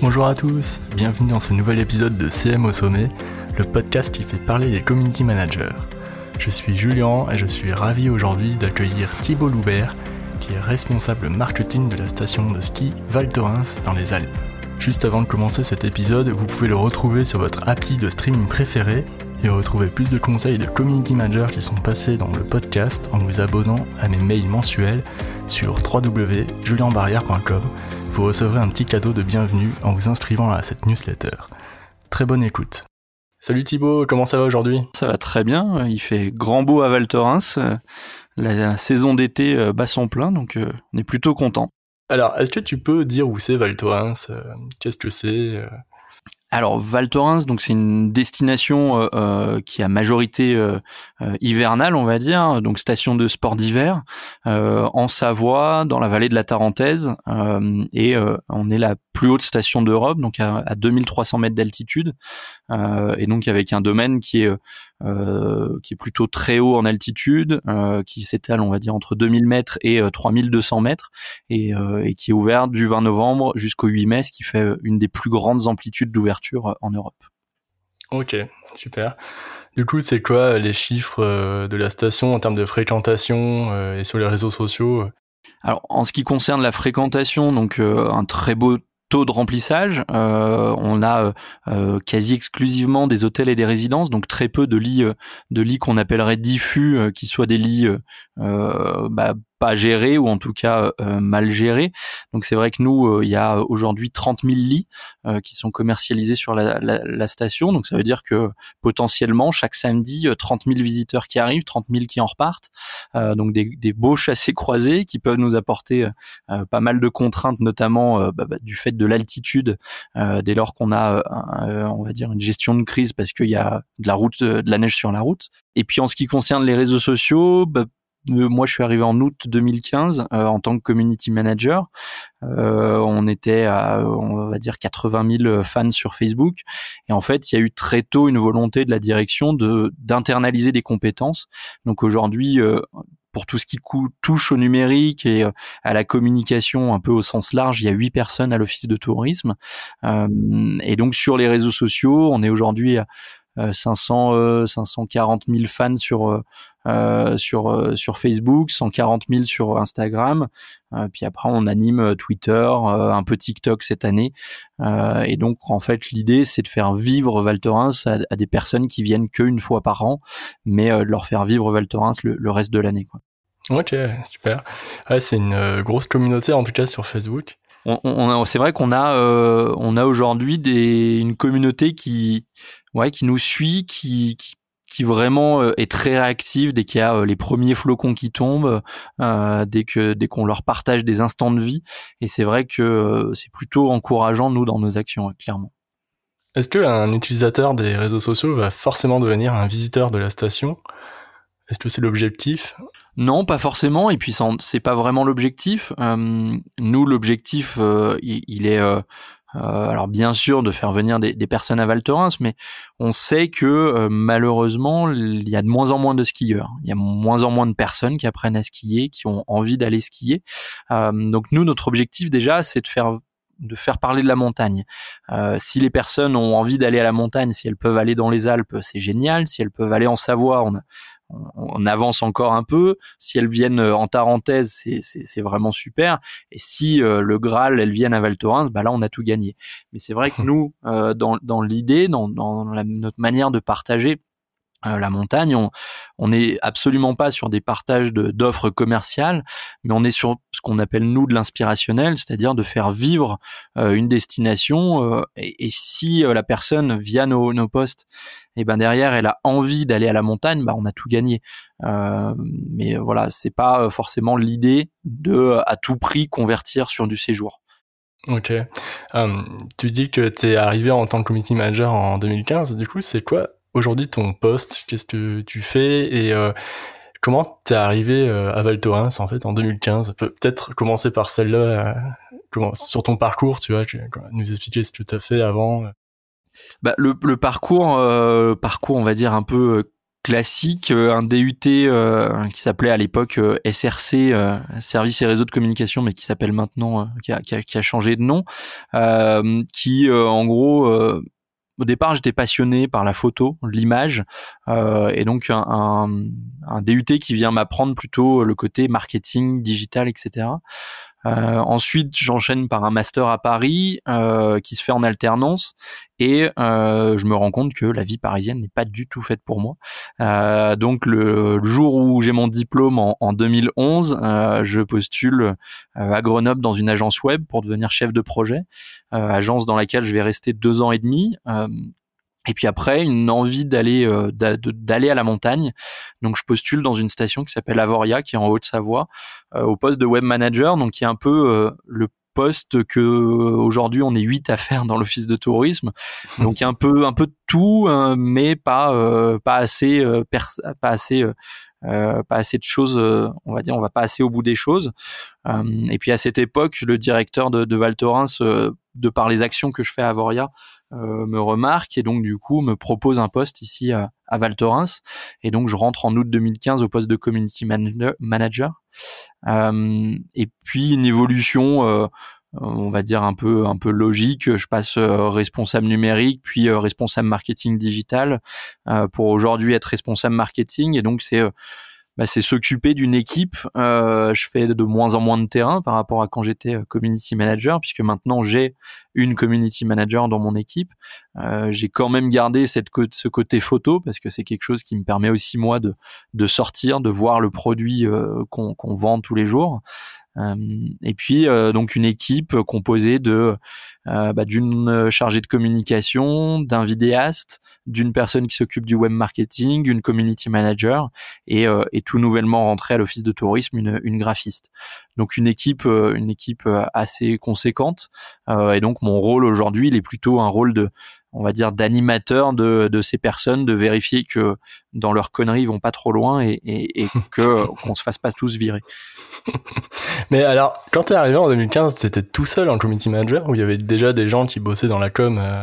Bonjour à tous, bienvenue dans ce nouvel épisode de CM au sommet, le podcast qui fait parler les community managers. Je suis Julien et je suis ravi aujourd'hui d'accueillir Thibault Loubert, qui est responsable marketing de la station de ski Val Thorens dans les Alpes. Juste avant de commencer cet épisode, vous pouvez le retrouver sur votre appli de streaming préféré et retrouver plus de conseils de community managers qui sont passés dans le podcast en vous abonnant à mes mails mensuels sur www.julienbarrière.com vous recevrez un petit cadeau de bienvenue en vous inscrivant à cette newsletter. Très bonne écoute. Salut Thibaut, comment ça va aujourd'hui? Ça va très bien, il fait grand beau à Val Thorens, la saison d'été euh, bat son plein, donc euh, on est plutôt content. Alors, est-ce que tu peux dire où c'est Val Thorens? Euh, Qu'est-ce que c'est? Alors Val Thorens, donc c'est une destination euh, euh, qui a majorité euh, hivernale, on va dire, donc station de sport d'hiver en Savoie, dans la vallée de la Tarentaise, et on est la plus haute station d'Europe, donc à, à 2300 mètres d'altitude, et donc avec un domaine qui est euh, qui est plutôt très haut en altitude, euh, qui s'étale, on va dire, entre 2000 mètres et 3200 euh, mètres, et, et, qui est ouvert du 20 novembre jusqu'au 8 mai, ce qui fait une des plus grandes amplitudes d'ouverture en Europe. Ok, super. Du coup, c'est quoi les chiffres de la station en termes de fréquentation et sur les réseaux sociaux? Alors en ce qui concerne la fréquentation, donc un très beau taux de remplissage. Euh, on a euh, euh, quasi exclusivement des hôtels et des résidences, donc très peu de lits, de lits qu'on appellerait diffus, qui soient des lits bah, pas géré ou en tout cas euh, mal géré. Donc c'est vrai que nous, euh, il y a aujourd'hui 30 000 lits euh, qui sont commercialisés sur la, la, la, station. Donc ça veut dire que potentiellement chaque samedi, 30 000 visiteurs qui arrivent, 30 000 qui en repartent. donc des, des, beaux chassés croisés qui peuvent nous apporter pas mal de contraintes, notamment bah, bah, du fait de l'altitude, dès lors qu'on a, on va dire, une gestion de crise parce qu'il y a de la route, de la neige sur la route. Et puis en ce qui concerne les réseaux sociaux, bah, euh, moi, je suis arrivé en août 2015 euh, en tant que community manager. Euh, on était à, on va dire, 80 000 fans sur Facebook. Et en fait, il y a eu très tôt une volonté de la direction de d'internaliser des compétences. Donc aujourd'hui, pour tout ce qui touche au numérique et à la communication un peu au sens large, il y a huit personnes à l'office de tourisme. et donc sur les réseaux sociaux, on est aujourd'hui à 500 540 000 fans sur euh, sur euh, sur Facebook, 140 000 sur Instagram. Euh, puis après, on anime Twitter, un peu TikTok cette année. et donc, en fait, l'idée, c'est de faire vivre Val Thorens à, des personnes qui viennent qu'une fois par an, mais de leur faire vivre Val Thorens le, reste de l'année. Quoi. Ok, super. Ouais, c'est une grosse communauté en tout cas sur Facebook. C'est vrai qu'on a, on a aujourd'hui une communauté qui, nous suit, qui, vraiment euh, est très réactive dès qu'il y a euh, les premiers flocons qui tombent, euh, dès dès qu'on leur partage des instants de vie. Et c'est vrai que c'est plutôt encourageant nous dans nos actions, clairement. Est-ce qu'un utilisateur des réseaux sociaux va forcément devenir un visiteur de la station? Est-ce que c'est l'objectif? Non, pas forcément. Et puis c'est pas vraiment l'objectif. nous, l'objectif, il, est euh, alors bien sûr de faire venir des, personnes à Val Thorens, mais on sait que euh, malheureusement il y a de moins en moins de skieurs, il y a moins en moins de personnes qui apprennent à skier, qui ont envie d'aller skier. Euh, donc nous notre objectif déjà c'est de faire de faire parler de la montagne. si les personnes ont envie d'aller à la montagne, si elles peuvent aller dans les Alpes, c'est génial. Si elles peuvent aller en Savoie, on a, on avance encore un peu. Si elles viennent euh, en Tarentaise, c'est vraiment super. Et si euh, le Graal, elles viennent à Val Thorens, bah là, on a tout gagné. Mais c'est vrai que nous, euh, dans, dans l'idée, dans, dans notre manière de partager, la montagne, on, on est absolument pas sur des partages d'offres commerciales, mais on est sur ce qu'on appelle nous de l'inspirationnel, c'est-à-dire de faire vivre une destination. et, si la personne via nos, nos postes et ben derrière elle a envie d'aller à la montagne, bah on a tout gagné. Euh, mais voilà, c'est pas euh, forcément l'idée de à tout prix convertir sur du séjour. Ok. Euh, tu dis que tu es arrivé en tant que community manager en 2015. Du coup, c'est quoi aujourd'hui ton poste Qu'est-ce que tu fais et comment t'es arrivé à Val Thorens en fait en 2015 Peut-être commencer par celle-là. sur ton parcours, tu vois, nous expliquer ce que tu as fait avant bah, le, le, parcours, euh, parcours, on va dire un peu euh, classique, un DUT qui s'appelait à l'époque SRC, Service et Réseau de Communication, mais qui s'appelle maintenant, qui a, qui, a, qui, a, changé de nom, qui en gros au départ, j'étais passionné par la photo, l'image, euh, et donc un, un, un, DUT qui vient m'apprendre plutôt le côté marketing, digital, etc. Euh, ensuite, j'enchaîne par un master à Paris euh, qui se fait en alternance et euh, je me rends compte que la vie parisienne n'est pas du tout faite pour moi. Donc le, jour où j'ai mon diplôme en, en 2011, euh, je postule à Grenoble dans une agence web pour devenir chef de projet, agence dans laquelle je vais rester deux ans et demi. Et puis après, une envie d'aller euh, d'aller à la montagne. Donc je postule dans une station qui s'appelle Avoria, qui est en Haute-Savoie, euh, au poste de web manager, donc qui est un peu euh, le poste que aujourd'hui on est huit à faire dans l'office de tourisme. Donc un peu un peu de tout, hein, mais pas pas assez pas assez pas assez de choses, on va dire, on va pas assez au bout des choses. et puis à cette époque, le directeur de, de Val Thorens, de par les actions que je fais à Avoria, euh, me remarque et donc du coup me propose un poste ici à, à Val Thorens. Et donc je rentre en août 2015 au poste de community manager euh, et puis une évolution euh, on va dire un peu un peu logique. Je passe euh, responsable numérique puis responsable marketing digital pour aujourd'hui être responsable marketing. Et donc c'est bah, c'est s'occuper d'une équipe. Euh, je fais de moins en moins de terrain par rapport à quand j'étais euh, community manager, puisque maintenant j'ai une community manager dans mon équipe. Euh, j'ai quand même gardé cette ce côté photo parce que c'est quelque chose qui me permet aussi moi de, de sortir, de voir le produit euh, qu'on vend tous les jours. Euh, et puis euh, donc une équipe composée de euh, bah, d'une chargée de communication, d'un vidéaste, d'une personne qui s'occupe du web marketing, une community manager et, et tout nouvellement rentré à l'office de tourisme une, une graphiste. Donc une équipe, une équipe assez conséquente. et donc mon rôle aujourd'hui, il est plutôt un rôle de on va dire d'animateur de, de ces personnes, de vérifier que dans leurs conneries ils vont pas trop loin et, et, et que qu'on se fasse pas tous virer. Mais alors, quand tu es arrivé en 2015, c'était tout seul en community manager ou il y avait déjà des gens qui bossaient dans la com euh,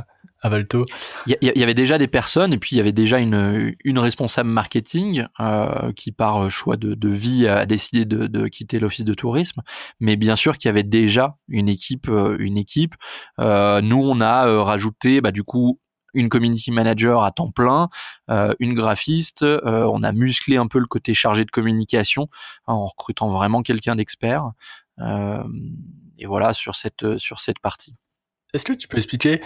Il y, y, avait déjà des personnes et puis il y avait déjà une, une responsable marketing euh, qui par choix de, de, vie a décidé de, de quitter l'office de tourisme. Mais bien sûr qu'il y avait déjà une équipe, euh, une équipe. Euh, nous, on a euh, rajouté bah, du coup une community manager à temps plein, euh, une graphiste. Euh, on a musclé un peu le côté chargé de communication hein, en recrutant vraiment quelqu'un d'expert. Euh, et voilà sur cette sur cette partie. Est-ce que tu peux expliquer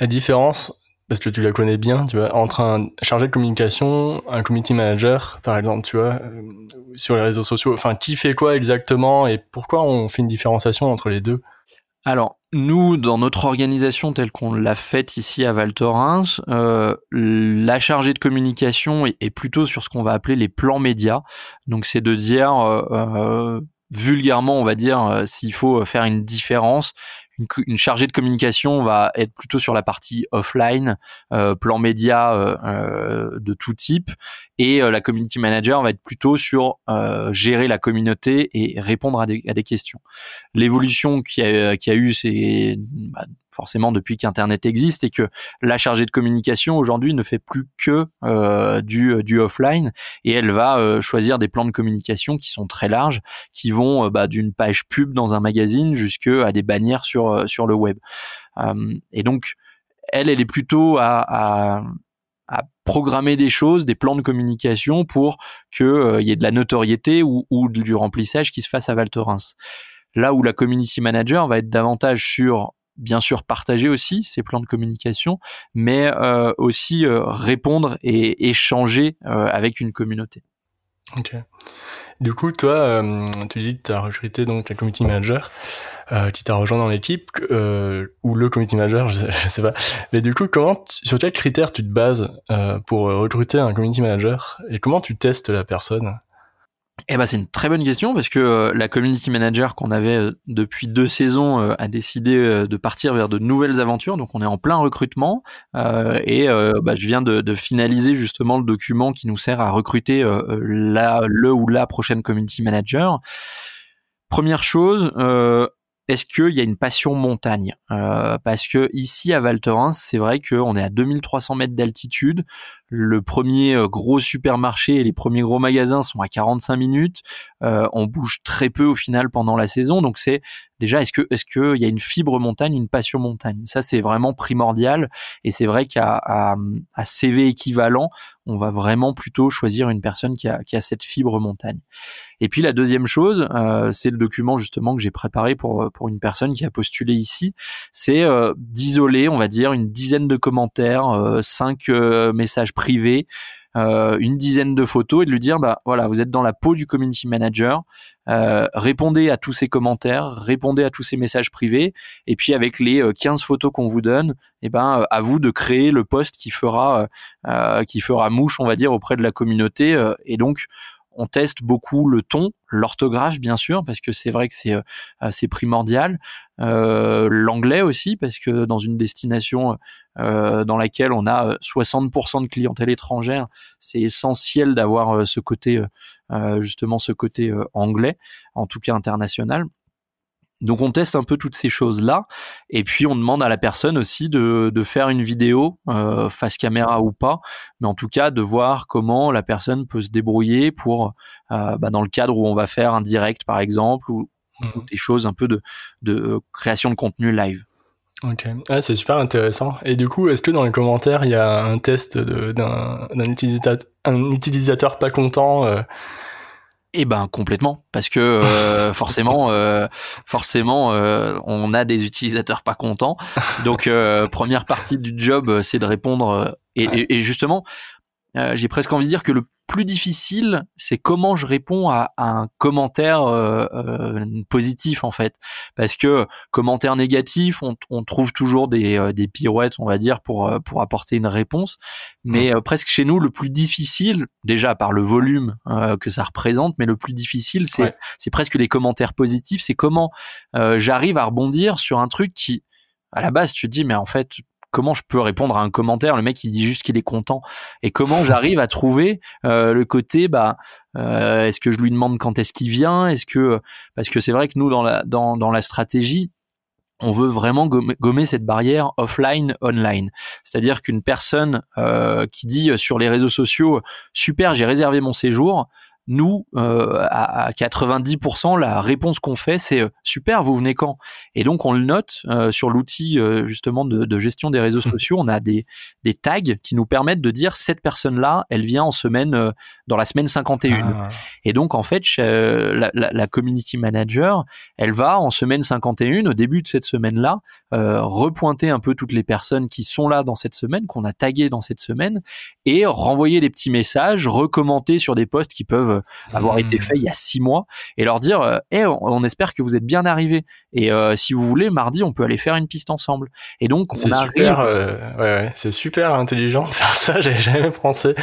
la différence parce que tu la connais bien, tu vois, entre un chargé de communication, un community manager, par exemple, tu vois, sur les réseaux sociaux? Enfin, qui fait quoi exactement et pourquoi on fait une différenciation entre les deux? Alors, nous, dans notre organisation telle qu'on l'a faite ici à Val Thorens, euh, la chargée de communication est, plutôt sur ce qu'on va appeler les plans médias. Donc, c'est de dire, euh, euh vulgairement, on va dire, euh, s'il faut faire une différence, une, une, chargée de communication va être plutôt sur la partie offline, euh, plan média euh, euh de tout type, et la community manager va être plutôt sur gérer la communauté et répondre à des, à des questions. L'évolution qui a, qui a eu, c'est bah, forcément depuis qu'Internet existe, et que la chargée de communication aujourd'hui ne fait plus que du, du offline, et elle va choisir des plans de communication qui sont très larges, qui vont bah, d'une page pub dans un magazine jusqu'à des bannières sur euh, sur, le web. Euh, et donc, elle, elle est plutôt à, à, programmer des choses, des plans de communication pour qu'il euh, y ait de la notoriété ou, ou, du remplissage qui se fasse à Val Thorens. Là où la community manager va être davantage sur bien sûr partager aussi ces plans de communication, mais aussi répondre et échanger avec une communauté. Ok. Du coup, toi, tu dis que tu as recruté donc un community manager euh, qui t'a rejoint dans l'équipe euh, ou le community manager, je sais, sais, pas. Mais du coup, comment, sur quels critères tu te bases euh, pour recruter un community manager et comment tu testes la personne? Eh ben c'est une très bonne question parce que euh, la community manager qu'on avait euh, depuis deux saisons euh, a décidé de partir vers de nouvelles aventures. Donc on est en plein recrutement et bah, je viens de, de, finaliser justement le document qui nous sert à recruter la, le ou la prochaine community manager. Première chose, est-ce qu'il y a une passion montagne? Euh, Parce que ici à Val c'est vrai qu'on est à 2300 mètres d'altitude. Le premier euh, gros supermarché et les premiers gros magasins sont à 45 minutes. Euh, on bouge très peu au final pendant la saison, donc c'est déjà est-ce que est-ce qu'il y a une fibre montagne, une passion montagne? Ça c'est vraiment primordial et c'est vrai qu'à à, à CV équivalent, on va vraiment plutôt choisir une personne qui a, qui a cette fibre montagne. Et puis la deuxième chose, euh, c'est le document justement que j'ai préparé pour pour une personne qui a postulé ici, c'est euh, d'isoler, on va dire, une dizaine de commentaires, euh, cinq messages privés. une dizaine de photos et de lui dire bah voilà vous êtes dans la peau du community manager répondez à tous ces commentaires répondez à tous ces messages privés et puis avec les 15 photos qu'on vous donne et eh ben à vous de créer le post qui fera qui fera mouche on va dire auprès de la communauté et donc on teste beaucoup le ton, l'orthographe bien sûr parce que c'est vrai que c'est euh, primordial, euh, l'anglais aussi parce que dans une destination euh, dans laquelle on a 60% de clientèle étrangère, c'est essentiel d'avoir ce côté justement ce côté anglais, en tout cas international. Donc on teste un peu toutes ces choses-là, et puis on demande à la personne aussi de, de faire une vidéo, euh, face caméra ou pas, mais en tout cas de voir comment la personne peut se débrouiller pour, euh, bah, dans le cadre où on va faire un direct par exemple, ou, mmh. des choses un peu de, de création de contenu live. Ok, ah, c'est super intéressant. Et du coup, est-ce que dans les commentaires, il y a un test d'un utilisateur, un utilisateur pas content euh, eh ben complètement, parce que euh, forcément, euh, forcément, euh, on a des utilisateurs pas contents. Donc première partie du job, c'est de répondre. et justement, j'ai presque envie de dire que le plus difficile, c'est comment je réponds à, un commentaire euh, euh, positif en fait, parce que commentaire négatif, on, on trouve toujours des, euh, des, pirouettes, on va dire, pour pour apporter une réponse. Mais presque chez nous, le plus difficile, déjà par le volume que ça représente, mais le plus difficile, c'est c'est presque les commentaires positifs. C'est comment j'arrive à rebondir sur un truc qui, à la base, tu te dis, mais en fait, comment je peux répondre à un commentaire? Le mec, il dit juste qu'il est content. Et comment j'arrive à trouver euh, le côté, bah, euh, est-ce que je lui demande quand est-ce qu'il vient? Est-ce que parce que c'est vrai que nous dans la dans dans la stratégie, on veut vraiment gommer, cette barrière offline online. C'est-à-dire qu'une personne euh, qui dit sur les réseaux sociaux super, j'ai réservé mon séjour, nous, euh, à, 90%, la réponse qu'on fait, c'est euh, super, vous venez quand? Et donc, on le note euh, sur l'outil justement de, gestion des réseaux mmh. sociaux. On a des, des tags qui nous permettent de dire cette personne-là, elle vient en semaine dans la semaine 51. Ah. Et donc, en fait, la, la, community manager, elle va en semaine 51, au début de cette semaine-là, repointer un peu toutes les personnes qui sont là dans cette semaine, qu'on a taguées dans cette semaine, et renvoyer des petits messages, recommenter sur des posts qui peuvent avoir été hmm. faits il y a six mois, et leur dire, eh, on, espère que vous êtes bien arrivés. Et euh, si vous voulez, mardi, on peut aller faire une piste ensemble. Et donc, c'est super, euh, ouais, ouais, c'est super intelligent de faire ça. J'ai jamais pensé.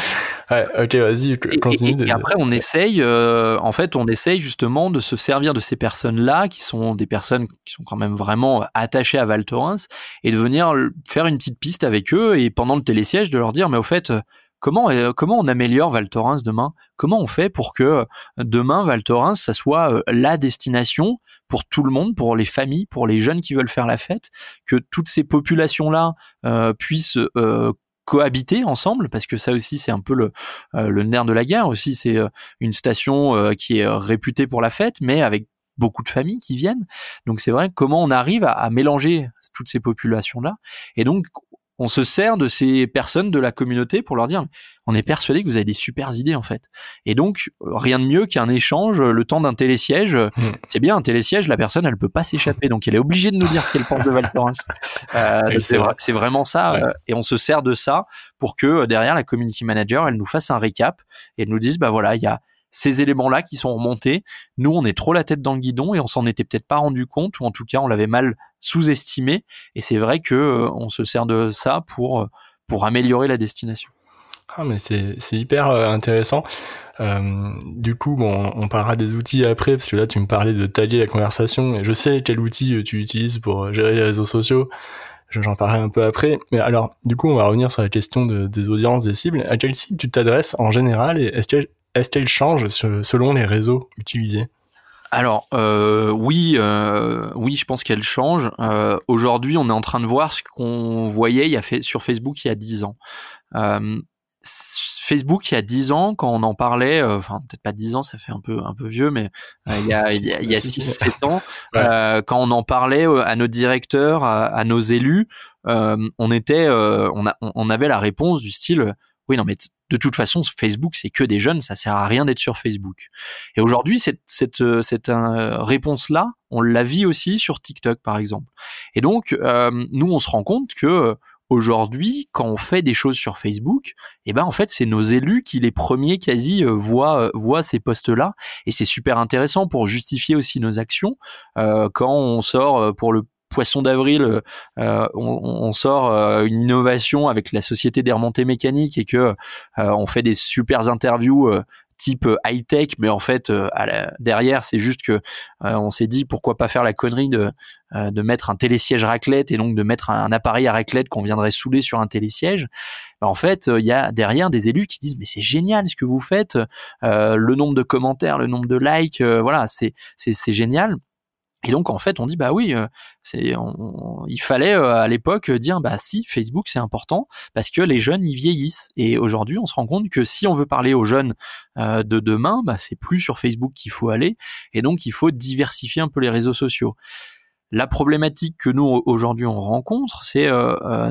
Ouais, ok, vas-y, continue. Et, après, on essaye, euh, en fait, on essaye justement de se servir de ces personnes-là, qui sont des personnes qui sont quand même vraiment attachées à Val Thorens, et de venir faire une petite piste avec eux, et pendant le télésiège, de leur dire, mais au fait, comment euh, comment on améliore Val Thorens demain? Comment on fait pour que euh, demain Val Thorens ça soit euh, la destination pour tout le monde, pour les familles, pour les jeunes qui veulent faire la fête, que toutes ces populations là puissent cohabiter ensemble? Parce que ça aussi c'est un peu le, le nerf de la guerre aussi. C'est une station qui est réputée pour la fête mais avec beaucoup de familles qui viennent. Donc c'est vrai comment on arrive à, à mélanger toutes ces populations là et donc on se sert de ces personnes de la communauté pour leur dire on est persuadé que vous avez des super idées en fait. Et donc rien de mieux qu'un échange le temps d'un télésiège. Hmm. C'est bien un télésiège, la personne elle peut pas s'échapper donc elle est obligée de nous dire ce qu'elle pense de Val euh, c'est vraiment ça euh, et on se sert de ça pour que euh, derrière la community manager elle nous fasse un récap et elle nous dise bah voilà il y a ces éléments-là qui sont remontés. Nous, on est trop la tête dans le guidon et on s'en était peut-être pas rendu compte ou en tout cas on l'avait mal sous-estimé. Et c'est vrai que euh, on se sert de ça pour euh, pour améliorer la destination. Ah mais c'est c'est hyper euh, intéressant. du coup, bon, on parlera des outils après parce que là tu me parlais de taguer la conversation et je sais quel outil tu utilises pour gérer les réseaux sociaux. J'en parlerai un peu après. Mais alors, du coup, on va revenir sur la question de, des audiences, des cibles. À quel site tu t'adresses en général et est-ce est-ce qu'elle change selon les réseaux utilisés? Alors euh, oui, euh, oui, je pense qu'elle change. Euh, Aujourd'hui, on est en train de voir ce qu'on voyait il y a fait sur Facebook il y a dix ans. Euh, Facebook il y a dix ans, quand on en parlait, euh, enfin peut-être pas dix ans, ça fait un peu un peu vieux, mais euh, il y a il y a, il y a six sept ans, ouais. quand on en parlait à nos directeurs, à, à nos élus, on était, on, a, on avait la réponse du style, oui non mais de toute façon, Facebook, c'est que des jeunes, ça sert à rien d'être sur Facebook. Et aujourd'hui, cette, cette, euh, cette euh, réponse-là, on la vit aussi sur TikTok, par exemple. Et donc, euh, nous, on se rend compte que aujourd'hui, quand on fait des choses sur Facebook, eh ben en fait, c'est nos élus qui les premiers quasi voient voient ces posts-là, et c'est super intéressant pour justifier aussi nos actions. quand on sort pour le poisson d'avril, euh, on, on, sort euh, une innovation avec la société des remontées mécaniques et que euh, on fait des super interviews type high tech, mais en fait à la, derrière c'est juste que on s'est dit pourquoi pas faire la connerie de de mettre un télésiège raclette et donc de mettre un, appareil à raclette qu'on viendrait souder sur un télésiège. Ben, en fait, il y a derrière des élus qui disent mais c'est génial ce que vous faites, le nombre de commentaires, le nombre de likes, voilà c'est c'est génial. Et donc en fait, on dit bah oui, euh, c'est, il fallait euh, à l'époque dire bah si Facebook c'est important parce que les jeunes y vieillissent. Et aujourd'hui, on se rend compte que si on veut parler aux jeunes euh, de demain, bah c'est plus sur Facebook qu'il faut aller. Et donc il faut diversifier un peu les réseaux sociaux. La problématique que nous aujourd'hui on rencontre, c'est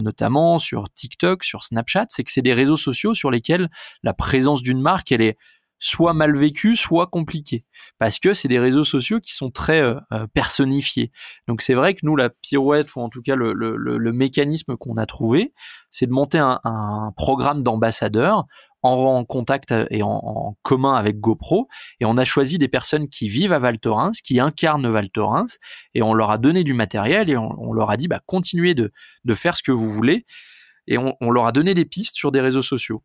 notamment sur TikTok, sur Snapchat, c'est que c'est des réseaux sociaux sur lesquels la présence d'une marque elle est soit mal vécu, soit compliqué, parce que c'est des réseaux sociaux qui sont très euh, euh, personnifiés. Donc c'est vrai que nous, la pirouette, ou en tout cas le, le, le mécanisme qu'on a trouvé, c'est de monter un, un programme d'ambassadeurs en, contact et en, en, commun avec GoPro, et on a choisi des personnes qui vivent à Val Thorens, qui incarnent Val Thorens, et on leur a donné du matériel et on, on leur a dit bah continuez de, de faire ce que vous voulez, et on, on leur a donné des pistes sur des réseaux sociaux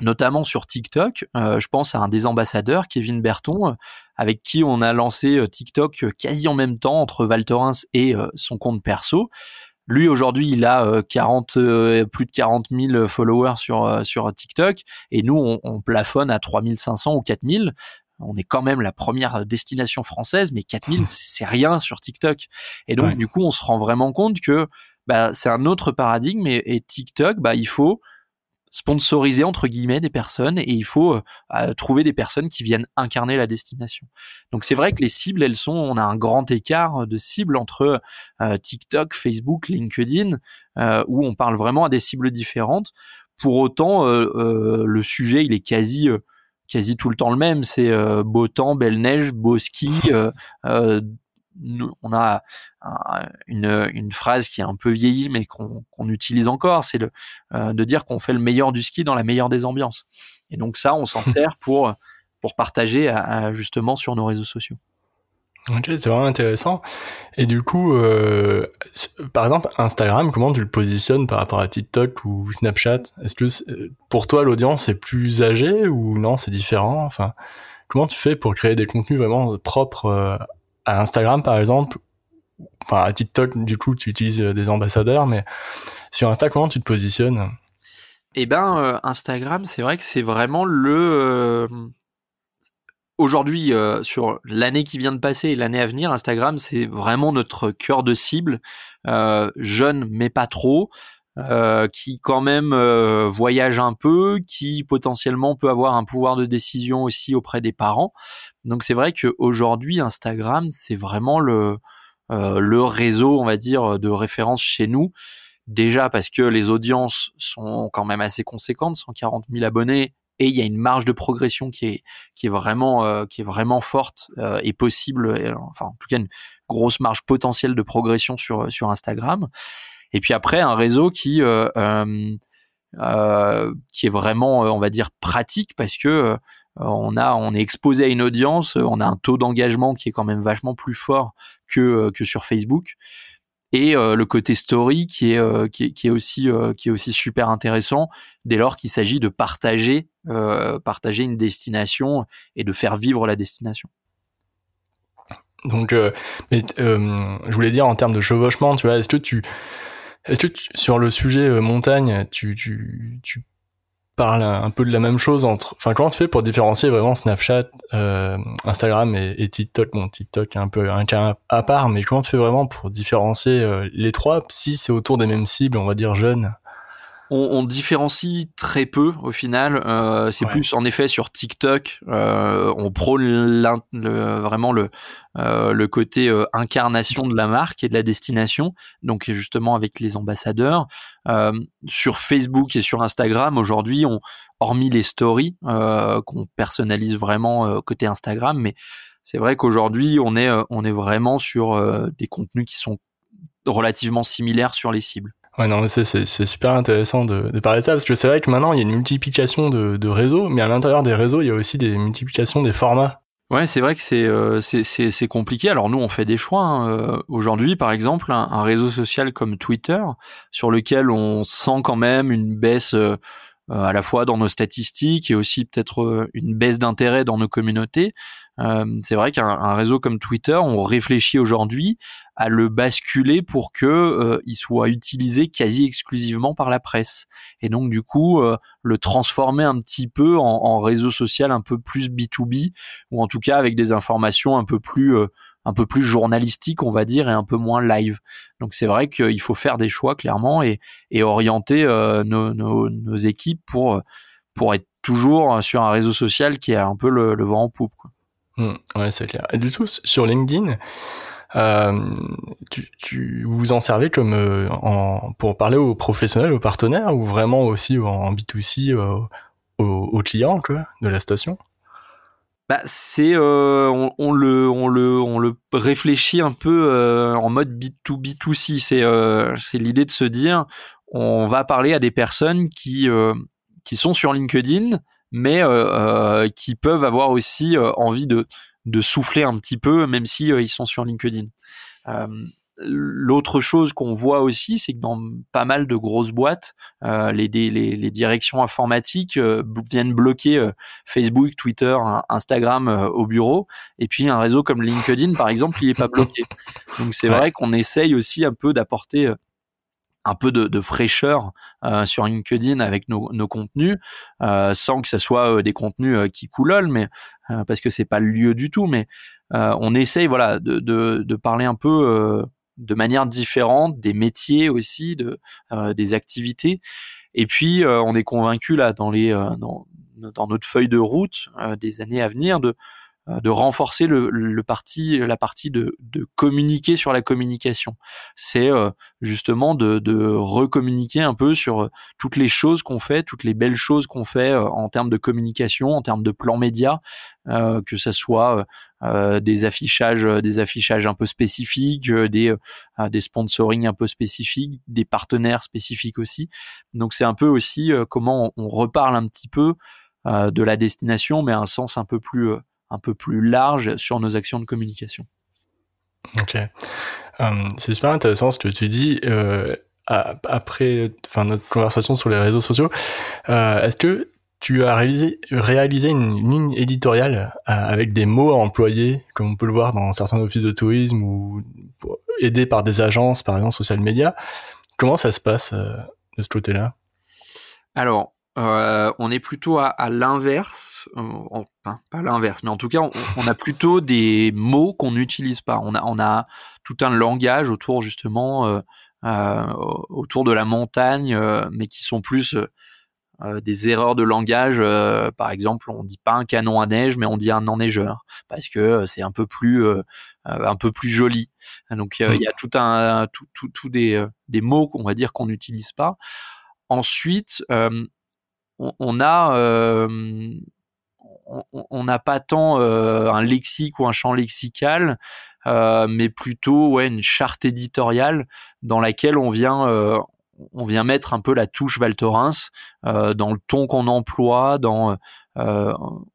notamment sur TikTok. Euh, je pense à un des ambassadeurs, Kevin Berton, euh, avec qui on a lancé euh, TikTok quasi en même temps entre Val Thorens et son compte perso. Lui aujourd'hui, il a 40, plus de 40 000 followers sur sur TikTok, et nous on, on plafonne à 3500 ou 4000 on est quand même la première destination française, mais 4000 c'est rien sur TikTok. Et donc du coup, on se rend vraiment compte que bah, c'est un autre paradigme et, et TikTok, bah, il faut sponsoriser entre guillemets des personnes et il faut euh, trouver des personnes qui viennent incarner la destination. Donc c'est vrai que les cibles, elles sont, on a un grand écart de cibles entre euh, TikTok, Facebook, LinkedIn, euh, où on parle vraiment à des cibles différentes. Pour autant, le sujet, il est quasi quasi tout le temps le même. C'est beau temps, belle neige, beau ski, on a une, une, phrase qui est un peu vieillie mais qu'on utilise encore, c'est euh, de dire qu'on fait le meilleur du ski dans la meilleure des ambiances. Et donc ça, on s'en sert pour pour partager justement sur nos réseaux sociaux. Ok, c'est vraiment intéressant. Et du coup, euh, par exemple, Instagram, comment tu le positionnes par rapport à TikTok ou Snapchat? Est-ce que pour toi l'audience est plus âgée ou non, c'est différent? Enfin, comment tu fais pour créer des contenus vraiment propres euh, à Instagram par exemple, enfin à TikTok du coup tu utilises euh, des ambassadeurs, mais sur Insta comment tu te positionnes? Eh ben euh, Instagram c'est vrai que c'est vraiment le euh, aujourd'hui sur l'année qui vient de passer et l'année à venir, Instagram c'est vraiment notre cœur de cible, jeune mais pas trop. Qui quand même voyage un peu, qui potentiellement peut avoir un pouvoir de décision aussi auprès des parents. Donc c'est vrai qu'aujourd'hui, Instagram, c'est vraiment le, euh, le réseau, on va dire, de référence chez nous. Déjà parce que les audiences sont quand même assez conséquentes, 140 000 abonnés, et il y a une marge de progression qui est qui est vraiment euh, qui est vraiment forte euh, et possible, enfin en tout cas une grosse marge potentielle de progression sur sur Instagram. Et puis après un réseau qui euh, qui est vraiment on va dire pratique parce que euh, on a, on est exposé à une audience, on a un taux d'engagement qui est quand même vachement plus fort que euh, que sur Facebook et euh, le côté story qui est, qui est, aussi qui est aussi super intéressant dès lors qu'il s'agit de partager partager une destination et de faire vivre la destination. Donc, je voulais dire en termes de chevauchement, tu vois, est-ce que tu est-ce que sur le sujet montagne, tu, tu, tu parle un peu de la même chose entre. Enfin, comment tu fais pour différencier vraiment Snapchat, euh, Instagram et, TikTok? Bon, TikTok est un peu un cas à part, mais comment tu fais vraiment pour différencier euh, les trois si c'est autour des mêmes cibles, on va dire jeunes? On, différencie très peu au final. Euh, c'est plus en effet sur TikTok, euh, on prône vraiment le, euh, le côté incarnation de la marque et de la destination. Donc justement avec les ambassadeurs. sur Facebook et sur Instagram aujourd'hui, on hormis les stories qu'on personnalise vraiment côté Instagram, mais c'est vrai qu'aujourd'hui on est on est vraiment sur des contenus qui sont relativement similaires sur les cibles. Ouais, non, c'est, c'est, super intéressant de, de, parler de ça, parce que c'est vrai que maintenant, il y a une multiplication de, de réseaux, mais à l'intérieur des réseaux, il y a aussi des multiplications des formats. Ouais, c'est vrai que c'est, euh, c'est, compliqué. Alors nous, on fait des choix. Hein. Euh, aujourd'hui, par exemple, un, réseau social comme Twitter, sur lequel on sent quand même une baisse euh, à la fois dans nos statistiques et aussi peut-être une baisse d'intérêt dans nos communautés. Euh, c'est vrai qu'un réseau comme Twitter, on réfléchit aujourd'hui à le basculer pour que euh, il soit utilisé quasi exclusivement par la presse et donc du coup euh, le transformer un petit peu en, en, réseau social un peu plus B2B ou en tout cas avec des informations un peu plus un peu plus journalistiques on va dire et un peu moins live donc c'est vrai qu'il faut faire des choix clairement et, orienter nos, nos, équipes pour pour être toujours sur un réseau social qui a un peu le, vent en poupe quoi. Mmh, ouais, c'est clair. Et du tout, sur LinkedIn, euh, tu, vous en servez comme euh, pour parler aux professionnels, aux partenaires, ou vraiment aussi en B2C euh, aux, clients de la station? Bah, c'est euh, on, le réfléchit un peu euh, en mode B2B2C. C'est euh, c'est l'idée de se dire on va parler à des personnes qui sont sur LinkedIn mais qui peuvent avoir aussi envie de, de souffler un petit peu, même si ils sont sur LinkedIn. L'autre chose qu'on voit aussi, c'est que dans pas mal de grosses boîtes, euh, les, les, les, directions informatiques viennent bloquer Facebook, Twitter, Instagram au bureau, et puis un réseau comme LinkedIn, par exemple, il est pas bloqué. Donc c'est vrai qu'on essaye aussi un peu d'apporter un peu de, de fraîcheur euh, sur LinkedIn avec nos, nos contenus, euh, sans que ça soit euh, des contenus euh, qui coulolent, mais euh, parce que c'est pas le lieu du tout. Mais on essaye, voilà, de, de, de parler un peu de manière différente des métiers aussi, de des activités. Et puis on est convaincu là dans les dans, dans notre feuille de route des années à venir de euh, de renforcer le, le parti, la partie de, de, communiquer sur la communication. C'est euh, justement de, de recommuniquer un peu sur euh, toutes les choses qu'on fait, toutes les belles choses qu'on fait en termes de communication, en termes de plan média, euh, que ce soit euh, des affichages, des affichages un peu spécifiques, des des sponsoring un peu spécifiques, des partenaires spécifiques aussi. Donc c'est un peu aussi comment on, reparle un petit peu de la destination, mais un sens un peu plus un peu plus large sur nos actions de communication. Ok. Euh, c'est super intéressant ce que tu dis. Euh, après enfin, notre conversation sur les réseaux sociaux, euh, est-ce que tu as réalisé, réalisé une, ligne éditoriale avec des mots à employer, comme on peut le voir dans certains offices de tourisme ou aidé par des agences, par exemple, social media? Comment ça se passe de ce côté-là? Alors, euh, on est plutôt à, l'inverse, euh, pas l'inverse, mais en tout cas, on, a plutôt des mots qu'on n'utilise pas. On a, on a tout un langage autour justement, euh, euh autour de la montagne, mais qui sont plus des erreurs de langage. par exemple, on dit pas un canon à neige, mais on dit un enneigeur parce que c'est un peu plus, un peu plus joli. Donc il y a tout un, tout, tout, tout des, des mots qu'on va dire qu'on n'utilise pas. Ensuite, on, a euh, on n'a pas tant euh, un lexique ou un champ lexical, euh, mais plutôt ouais, une charte éditoriale dans laquelle on vient, on vient mettre un peu la touche Val Thorens dans le ton qu'on emploie, dans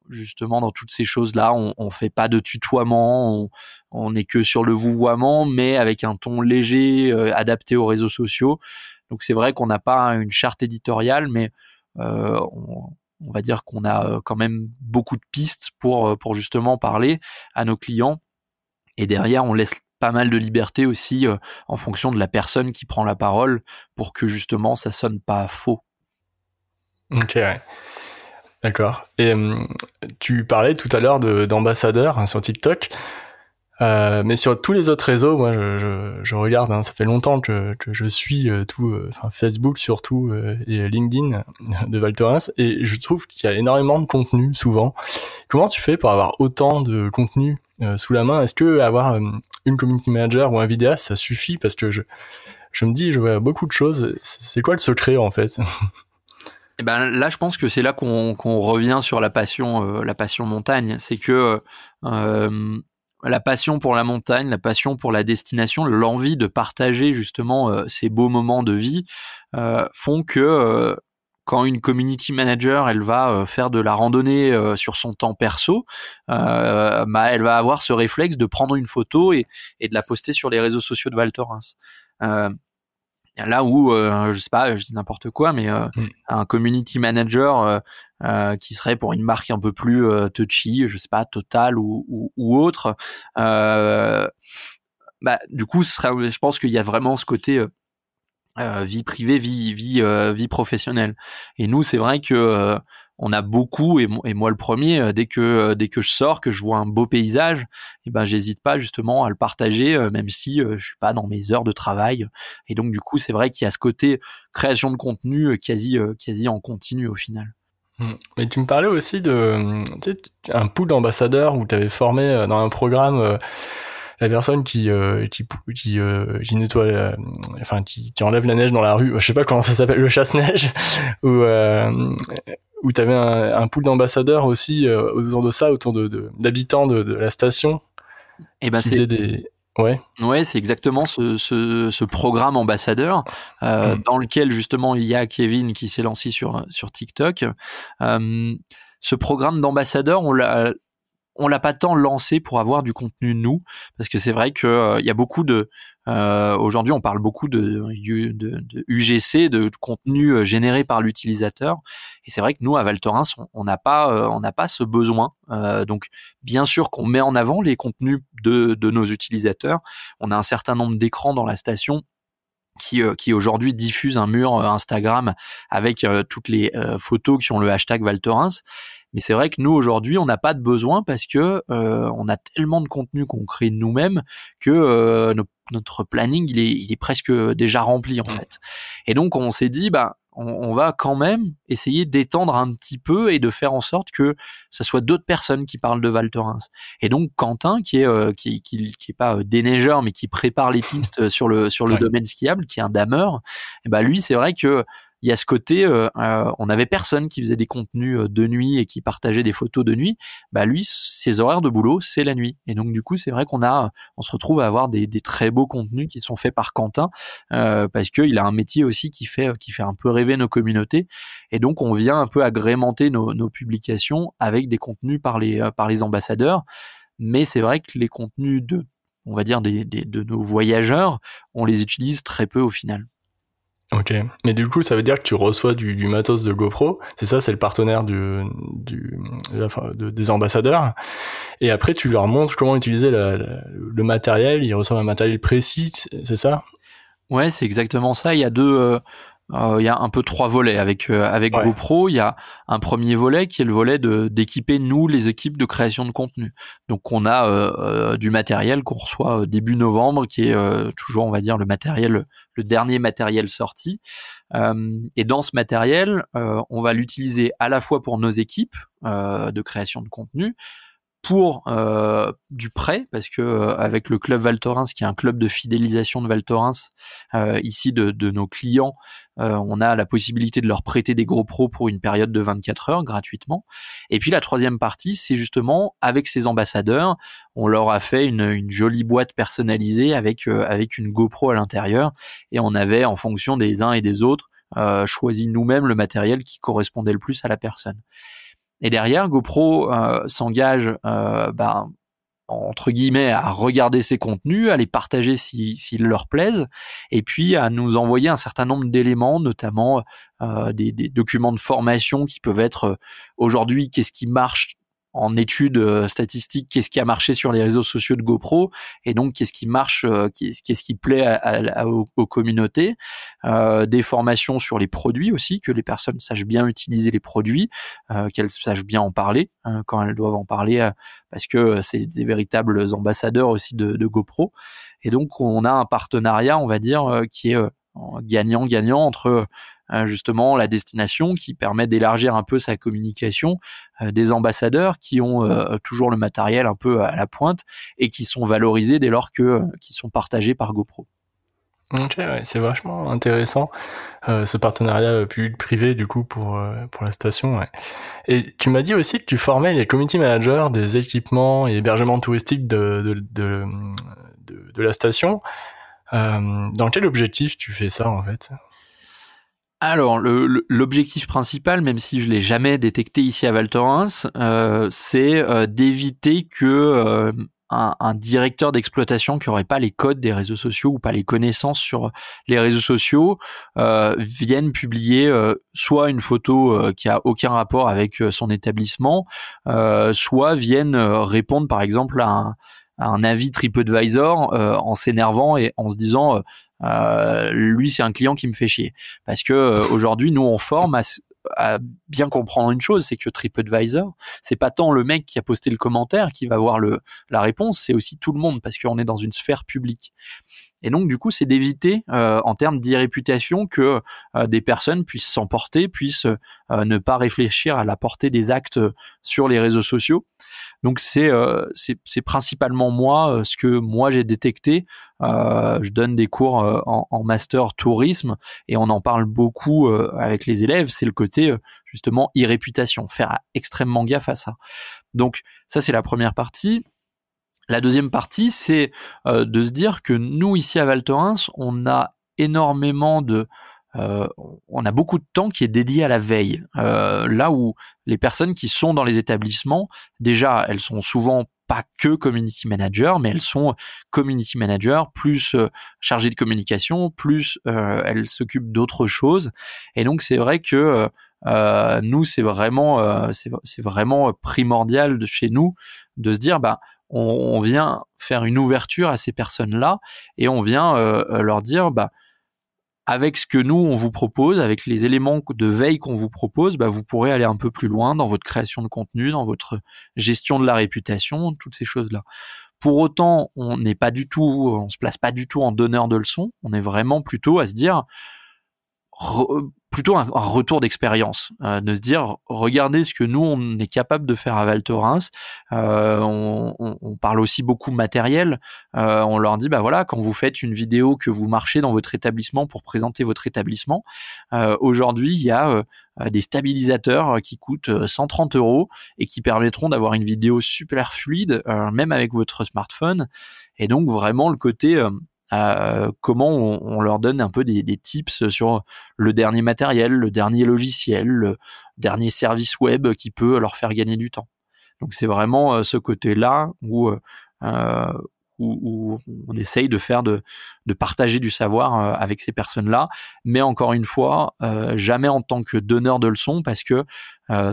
justement dans toutes ces choses-là. On, on fait pas de tutoiement, on, on est que sur le vouvoiement, mais avec un ton léger, adapté aux réseaux sociaux. Donc c'est vrai qu'on n'a pas une charte éditoriale, mais euh, on, va dire qu'on a euh, quand même beaucoup de pistes pour, euh, pour justement parler à nos clients. Et derrière, on laisse pas mal de liberté aussi en fonction de la personne qui prend la parole pour que justement ça sonne pas faux. Ok, ouais. D'accord. Et tu parlais tout à l'heure d'ambassadeurs hein, sur TikTok. Euh, mais sur tous les autres réseaux, moi, je, je, je regarde. Hein, ça fait longtemps que, que je suis euh, tout, euh, enfin Facebook surtout et LinkedIn de Val Thorens, et je trouve qu'il y a énormément de contenu souvent. Comment tu fais pour avoir autant de contenu sous la main? Est-ce que avoir une community manager ou un vidéaste ça suffit? Parce que je, je me dis, je vois beaucoup de choses. C'est quoi le secret en fait? Eh ben là, je pense que c'est là qu'on qu'on revient sur la passion, la passion montagne. C'est que euh, la passion pour la montagne, la passion pour la destination, l'envie de partager justement euh, ces beaux moments de vie euh, font que euh, quand une community manager elle va faire de la randonnée sur son temps perso, bah, elle va avoir ce réflexe de prendre une photo et, et de la poster sur les réseaux sociaux de Val Thorens là où euh, je sais pas je dis n'importe quoi mais euh, mm. un community manager euh, qui serait pour une marque un peu plus touchy je sais pas Total ou, ou, ou autre bah du coup ce serait je pense qu'il y a vraiment ce côté vie privée vie vie vie professionnelle et nous c'est vrai que on a beaucoup et, moi le premier euh, dès que euh, dès que je sors que je vois un beau paysage et eh ben j'hésite pas justement à le partager euh, même si je suis pas dans mes heures de travail et donc du coup c'est vrai qu'il y a ce côté création de contenu quasi quasi en continu au final mmh. mais tu me parlais aussi de tu sais, un pool d'ambassadeurs où tu avais formé dans un programme la personne qui qui qui, qui nettoie enfin qui, qui, enlève la neige dans la rue je sais pas comment ça s'appelle le chasse-neige ou où tu avais un, un pool d'ambassadeurs aussi euh, autour de ça, autour de d'habitants de, de, la station. Et eh ben c'est des ouais. Ouais, c'est exactement ce, ce, ce, programme ambassadeur euh, hmm. dans lequel justement il y a Kevin qui s'est lancé sur sur TikTok. Euh, ce programme d'ambassadeur, on l'a on l'a pas tant lancé pour avoir du contenu nous, parce que c'est vrai que euh, il y a beaucoup de euh, aujourd'hui on parle beaucoup de, de, de, UGC, de contenu euh, généré par l'utilisateur, et c'est vrai que nous à Val Thorens on n'a pas on n'a pas ce besoin. donc bien sûr qu'on met en avant les contenus de, de nos utilisateurs, on a un certain nombre d'écrans dans la station qui, qui aujourd'hui diffuse un mur Instagram avec toutes les photos qui ont le hashtag Val Thorens. Mais c'est vrai que nous aujourd'hui, on n'a pas de besoin parce que euh, on a tellement de contenu qu'on crée nous-mêmes que euh, notre planning il est, il est presque déjà rempli en mmh. fait. Et donc on s'est dit bah on, va quand même essayer d'étendre un petit peu et de faire en sorte que ça soit d'autres personnes qui parlent de Val Thorens. Et donc Quentin, qui est euh, qui, qui, qui, est pas euh, déneigeur mais qui prépare les pistes sur le sur le domaine skiable, qui est un dameur, et bah lui c'est vrai que il y a ce côté, euh, euh, on avait personne qui faisait des contenus euh, de nuit et qui partageait des photos de nuit. Bah lui, ses horaires de boulot, c'est la nuit. Et donc du coup, c'est vrai qu'on a, on se retrouve à avoir des, des, très beaux contenus qui sont faits par Quentin euh, parce qu'il a un métier aussi qui fait, qui fait un peu rêver nos communautés. Et donc on vient un peu agrémenter nos, nos publications avec des contenus par les, par les ambassadeurs. Mais c'est vrai que les contenus de, on va dire des, des, de nos voyageurs, on les utilise très peu au final. Ok, mais du coup, ça veut dire que tu reçois du, du matos de GoPro, c'est ça, c'est le partenaire du, du de, des ambassadeurs, et après tu leur montres comment utiliser le matériel, ils reçoivent un matériel précis, c'est ça? Ouais, c'est exactement ça. Il y a deux, euh, euh, il y a un peu trois volets avec euh, avec GoPro. Il y a un premier volet qui est le volet de d'équiper nous les équipes de création de contenu. Donc on a du matériel qu'on reçoit début novembre, qui est toujours on va dire le matériel dernier matériel sorti. et dans ce matériel, on va l'utiliser à la fois pour nos équipes de création de contenu, pour euh, du prêt parce que euh, avec le club Val Thorens qui est un club de fidélisation de Val Thorens euh, ici de, nos clients on a la possibilité de leur prêter des gros pros pour une période de 24 heures gratuitement. Et puis la troisième partie c'est justement avec ces ambassadeurs on leur a fait une, une jolie boîte personnalisée avec avec une GoPro à l'intérieur. Et on avait en fonction des uns et des autres choisi nous-mêmes le matériel qui correspondait le plus à la personne et derrière, GoPro euh, s'engage, euh, ben, entre guillemets, à regarder ces contenus, à les partager s'ils si, leur plaisent, et puis à nous envoyer un certain nombre d'éléments, notamment euh, des, des, documents de formation qui peuvent être aujourd'hui qu'est-ce qui marche en études euh, statistiques qu'est-ce qui a marché sur les réseaux sociaux de GoPro et donc qu'est-ce qui marche, euh, qu'est-ce qui plaît aux, communautés, euh, des formations sur les produits aussi, que les personnes sachent bien utiliser les produits, qu'elles sachent bien en parler hein, quand elles doivent en parler, parce que c'est des véritables ambassadeurs aussi de, GoPro. Et donc on a un partenariat, on va dire, qui est gagnant-gagnant entre euh, justement la destination qui permet d'élargir un peu sa communication, euh, des ambassadeurs qui ont euh, toujours le matériel un peu à la pointe et qui sont valorisés dès lors que qui sont partagés par GoPro. Ok, c'est vachement intéressant ce partenariat public-privé du coup pour pour la station. Et tu m'as dit aussi que tu formais les community managers des équipements et hébergements touristiques de, de, de la station. dans quel objectif tu fais ça en fait? Alors, l'objectif principal, même si je l'ai jamais détecté ici à Val Thorens, euh, c'est euh, d'éviter que euh, un, directeur d'exploitation qui aurait pas les codes des réseaux sociaux ou pas les connaissances sur les réseaux sociaux vienne publier soit une photo qui a aucun rapport avec son établissement, soit vienne répondre par exemple à un, un avis TripAdvisor en s'énervant et en se disant euh, lui c'est un client qui me fait chier parce que euh, aujourd'hui nous on forme à, bien comprendre une chose, c'est que TripAdvisor, c'est pas tant le mec qui a posté le commentaire qui va voir le la réponse, c'est aussi tout le monde parce qu'on est dans une sphère publique. Et donc du coup, c'est d'éviter euh, en termes d'irréputation que des personnes puissent s'emporter, puissent ne pas réfléchir à la portée des actes sur les réseaux sociaux donc c'est euh, c'est principalement moi euh, ce que moi j'ai détecté. Euh, je donne des cours en, en, master tourisme et on en parle beaucoup avec les élèves. C'est le côté justement irréputation, faire extrêmement gaffe à ça. Donc ça c'est la première partie. La deuxième partie, c'est de se dire que nous ici à Val Thorens, on a énormément de euh, on a beaucoup de temps qui est dédié à la veille. Euh, là où les personnes qui sont dans les établissements, déjà, elles sont souvent pas que community manager, mais elles sont community manager plus euh, chargées de communication, plus elles s'occupent d'autres choses. Et donc c'est vrai que nous c'est vraiment c'est vraiment primordial de chez nous de se dire bah on, vient faire une ouverture à ces personnes là et on vient leur dire bah avec ce que nous on vous propose, avec les éléments de veille qu'on vous propose, bah, vous pourrez aller un peu plus loin dans votre création de contenu, dans votre gestion de la réputation, toutes ces choses-là. Pour autant, on n'est pas du tout, on se place pas du tout en donneur de leçons. On est vraiment plutôt à se dire, plutôt un, retour d'expérience, euh, de se dire regardez ce que nous on est capable de faire à Val Thorens. Euh, on, on, parle aussi beaucoup matériel. Euh, on leur dit bah voilà quand vous faites une vidéo que vous marchez dans votre établissement pour présenter votre établissement, euh, aujourd'hui il y a euh, des stabilisateurs qui coûtent 130 euros et qui permettront d'avoir une vidéo super fluide même avec votre smartphone. Et donc vraiment le côté euh, comment on, leur donne un peu des, tips sur le dernier matériel, le dernier logiciel, le dernier service web qui peut leur faire gagner du temps. Donc c'est vraiment euh, ce côté-là où, euh, où, on essaye de faire de, de partager du savoir avec ces personnes-là, mais encore une fois, jamais en tant que donneur de leçons parce que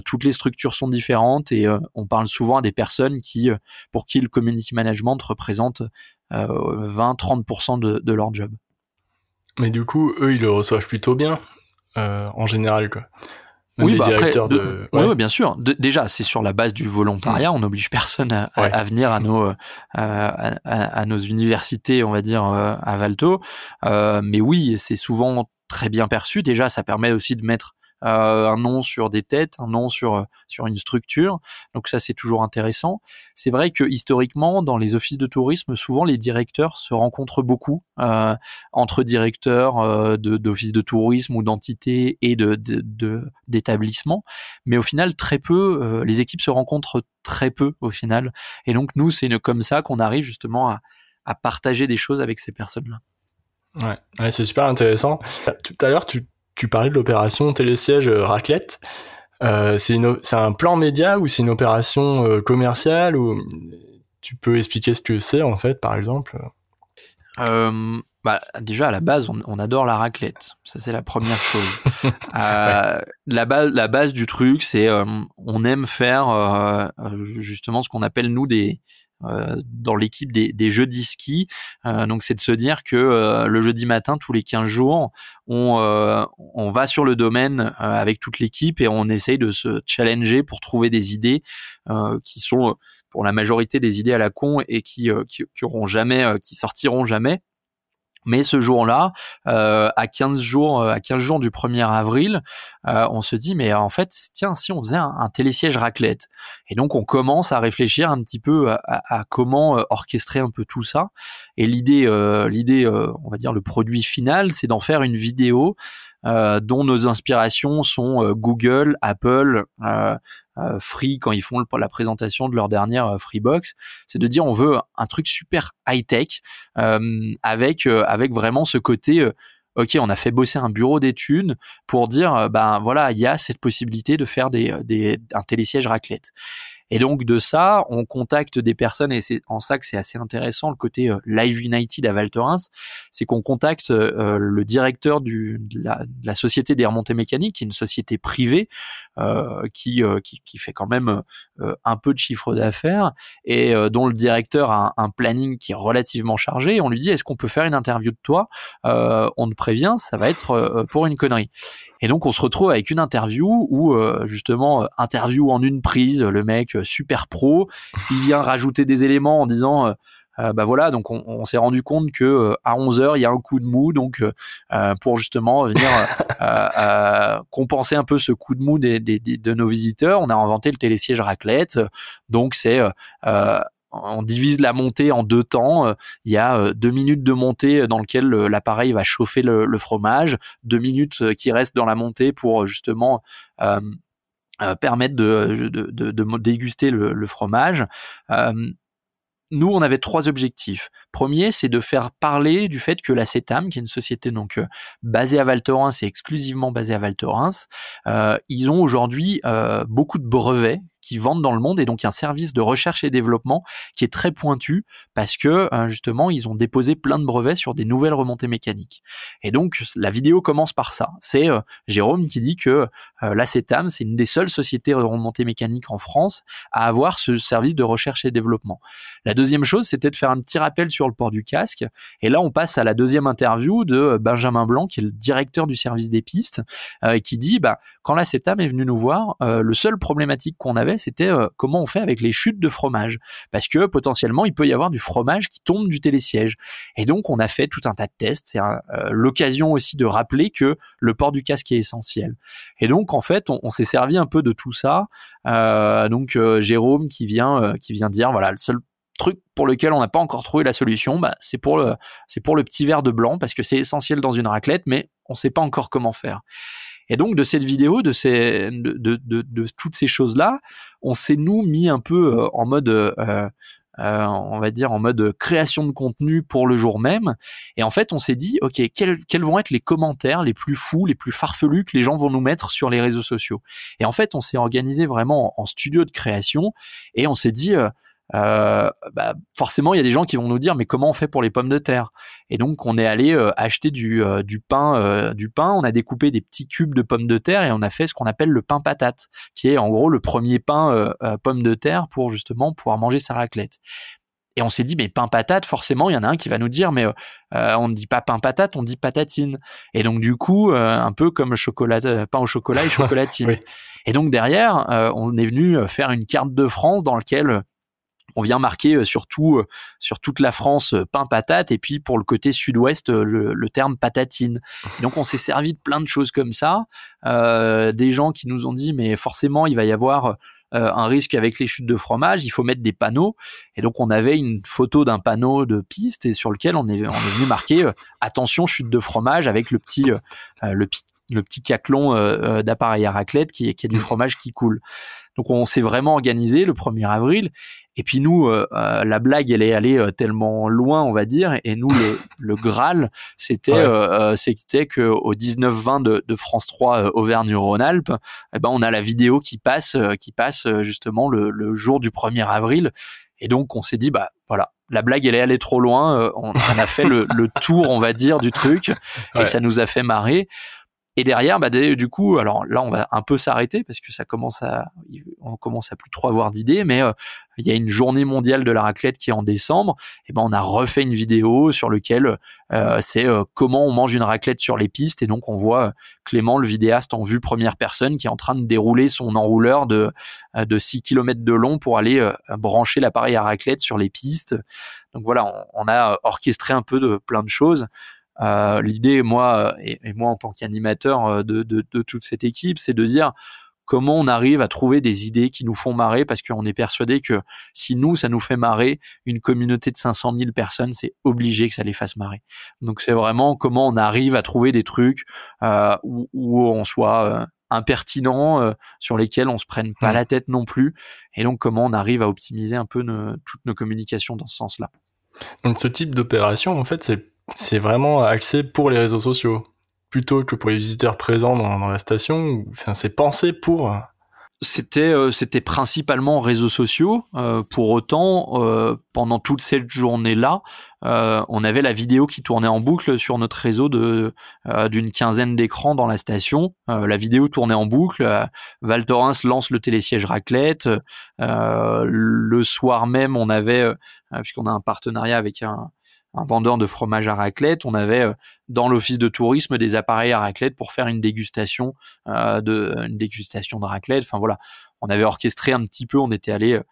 toutes les structures sont différentes et on parle souvent à des personnes qui, pour qui le community management représente 20-30% euh, de, leur job. Mais du coup, eux, ils le reçoivent plutôt bien, euh, en général, quoi. Oui, bah directeurs de, Oui, bien sûr. déjà, c'est sur la base du volontariat. On n'oblige personne à, venir à nos à, nos universités, on va dire, euh, à Valto. mais oui, c'est souvent très bien perçu. Déjà, ça permet aussi de mettre euh, un nom sur des têtes, un nom sur euh, sur une structure. Donc ça c'est toujours intéressant. C'est vrai que historiquement dans les offices de tourisme, souvent les directeurs se rencontrent beaucoup euh, entre directeurs euh, d'offices de, tourisme ou d'entités et de d'établissements, mais au final très peu les équipes se rencontrent très peu au final. Et donc nous c'est comme ça qu'on arrive justement à, à partager des choses avec ces personnes-là. Ouais c'est super intéressant. Tout à l'heure, tu, tu parlais de l'opération télésiège euh, raclette. Euh, c'est un plan média ou c'est une opération euh, commerciale ou tu peux expliquer ce que c'est en fait par exemple? Bah, déjà à la base, on, adore la raclette. Ça c'est la première chose. la base, la base du truc, c'est on aime faire justement ce qu'on appelle nous des dans l'équipe des, des jeudis ski. donc c'est de se dire que le jeudi matin, tous les 15 jours, on, on va sur le domaine avec toute l'équipe et on essaye de se challenger pour trouver des idées qui sont pour la majorité des idées à la con et qui, qui, qui auront jamais, qui sortiront jamais mais ce jour-là, euh, à 15 jours, euh, à 15 jours du 1er avril, euh, on se dit mais en fait tiens si on faisait un, télésiège raclette. Et donc on commence à réfléchir un petit peu à, comment orchestrer un peu tout ça. Et l'idée, l'idée, on va dire le produit final, c'est d'en faire une vidéo dont nos inspirations sont Google, Apple, euh, Free quand ils font la présentation de leur dernière euh, Freebox, c'est de dire on veut un truc super high tech euh, avec avec vraiment ce côté ok, on a fait bosser un bureau d'études pour dire, ben voilà, il y a cette possibilité de faire des, des un télésiège raclette. Et donc de ça, on contacte des personnes et c'est en ça que c'est assez intéressant le côté euh, Live United à Val Thorens, c'est qu'on contacte euh, le directeur du, de, la, société des remontées mécaniques, qui est une société privée euh, qui, qui, qui fait quand même un peu de chiffre d'affaires et dont le directeur a un, planning qui est relativement chargé. On lui dit est-ce qu'on peut faire une interview de toi? On te prévient, ça va être pour une connerie. Et donc on se retrouve avec une interview où euh, justement euh, interview en une prise, le mec euh, super pro, il vient rajouter des éléments en disant bah voilà, donc on, s'est rendu compte que à 11 heures il y a un coup de mou, donc pour justement venir compenser un peu ce coup de mou des, des, de nos visiteurs, on a inventé le télésiège raclette. Donc c'est on divise la montée en deux temps. Il y a euh, deux minutes de montée dans lequel euh, l'appareil va chauffer le, fromage, deux minutes euh, qui restent dans la montée pour justement permettre de, de, déguster le, fromage. nous, on avait trois objectifs. Premier, c'est de faire parler du fait que la CETAM, qui est une société donc basée à Val Thorens et exclusivement basée à Val Thorens, ils ont aujourd'hui beaucoup de brevets qui vendent dans le monde et donc un service de recherche et développement qui est très pointu parce que euh, justement ils ont déposé plein de brevets sur des nouvelles remontées mécaniques. Et donc la vidéo commence par ça. C'est euh, Jérôme qui dit que euh, la CETAM c'est une des seules sociétés de remontées mécaniques en France à avoir ce service de recherche et développement. La deuxième chose c'était de faire un petit rappel sur le port du casque et là on passe à la deuxième interview de Benjamin Blanc qui est le directeur du service des pistes qui dit bah quand la CETAM est venue nous voir le seul problématique qu'on avait c'était euh, comment on fait avec les chutes de fromage, parce que potentiellement il peut y avoir du fromage qui tombe du télésiège. Et donc on a fait tout un tas de tests. C'est euh, l'occasion aussi de rappeler que le port du casque est essentiel. Et donc en fait on, s'est servi un peu de tout ça. Euh, donc Jérôme qui vient qui vient dire voilà le seul truc pour lequel on n'a pas encore trouvé la solution, bah, c'est pour le c'est pour le petit verre de blanc parce que c'est essentiel dans une raclette, mais on ne sait pas encore comment faire. Et donc de cette vidéo, de, ces, de, de, de, toutes ces choses-là, on s'est nous mis un peu euh, en mode, euh, euh, on va dire en mode création de contenu pour le jour même. Et en fait, on s'est dit, ok, quels, quels vont être les commentaires les plus fous, les plus farfelus que les gens vont nous mettre sur les réseaux sociaux? Et en fait, on s'est organisé vraiment en, studio de création et on s'est dit euh, bah, forcément il y a des gens qui vont nous dire mais comment on fait pour les pommes de terre? Et donc on est allé euh, acheter du, euh, du pain euh, du pain. On a découpé des petits cubes de pommes de terre et on a fait ce qu'on appelle le pain patate qui est en gros le premier pain pomme de terre pour justement pouvoir manger sa raclette. Et on s'est dit mais pain patate forcément il y en a un qui va nous dire mais on ne dit pas pain patate on dit patatine. Et donc du coup un peu comme chocolat pain au chocolat et chocolatine. Et donc derrière on est venu faire une carte de France dans laquelle on vient marquer euh, surtout euh, sur toute la France euh, pain patate et puis pour le côté sud-ouest le, terme patatine. donc on s'est servi de plein de choses comme ça, des gens qui nous ont dit mais forcément il va y avoir un risque avec les chutes de fromage, il faut mettre des panneaux. Et donc on avait une photo d'un panneau de piste et sur lequel on est, on est venu marquer attention chute de fromage avec le petit le, le petit caclon d'appareil à raclette qui, qui a du mmh. fromage qui coule. Donc on s'est vraiment organisé le 1er avril. Et puis nous, euh, euh, la blague, elle est allée euh, tellement loin, on va dire. Et nous, le, le Graal, c'était c'était que au 19-20 de, de, France 3 Auvergne-Rhône-Alpes, eh ben on a la vidéo qui passe qui passe justement le, le jour du 1er avril. Et donc on s'est dit bah voilà, la blague elle est allée trop loin. on, a fait le, tour, on va dire, du truc, et ça nous a fait marrer. Et derrière, bah, du coup, alors là, on va un peu s'arrêter parce que ça commence à, on commence à plus trop avoir d'idées, mais euh, il y a une journée mondiale de la raclette qui est en décembre. Et ben, on a refait une vidéo sur lequel euh, c'est euh, comment on mange une raclette sur les pistes. Et donc, on voit Clément, le vidéaste en vue première personne, qui est en train de dérouler son enrouleur de de 6 km de long pour aller brancher l'appareil à raclette sur les pistes. Donc voilà, on, on a orchestré un peu de plein de choses. Euh, L'idée, moi et, moi en tant qu'animateur euh, de, de, de, toute cette équipe, c'est de dire comment on arrive à trouver des idées qui nous font marrer parce qu'on est persuadé que si nous ça nous fait marrer, une communauté de 500 000 personnes, c'est obligé que ça les fasse marrer. Donc c'est vraiment comment on arrive à trouver des trucs euh, où, où, on soit euh, impertinent, euh, sur lesquels on se prenne pas la tête non plus, et donc comment on arrive à optimiser un peu toutes nos communications dans ce sens-là. Donc ce type d'opération, en fait, c'est c'est vraiment axé pour les réseaux sociaux plutôt que pour les visiteurs présents dans, la station. Enfin, c'est pensé pour. Euh, c'était euh, c'était principalement réseaux sociaux. Euh, pour autant, pendant toute cette journée-là, on avait la vidéo qui tournait en boucle sur notre réseau de d'une quinzaine d'écrans dans la station. la vidéo tournait en boucle. Val Thorens lance le télésiège raclette. le soir même, on avait puisqu'on a un partenariat avec un un vendeur de fromage à raclette, on avait euh, dans l'office de tourisme des appareils à raclette pour faire une dégustation euh, de une dégustation de raclette. Enfin voilà, on avait orchestré un petit peu, on était allé euh,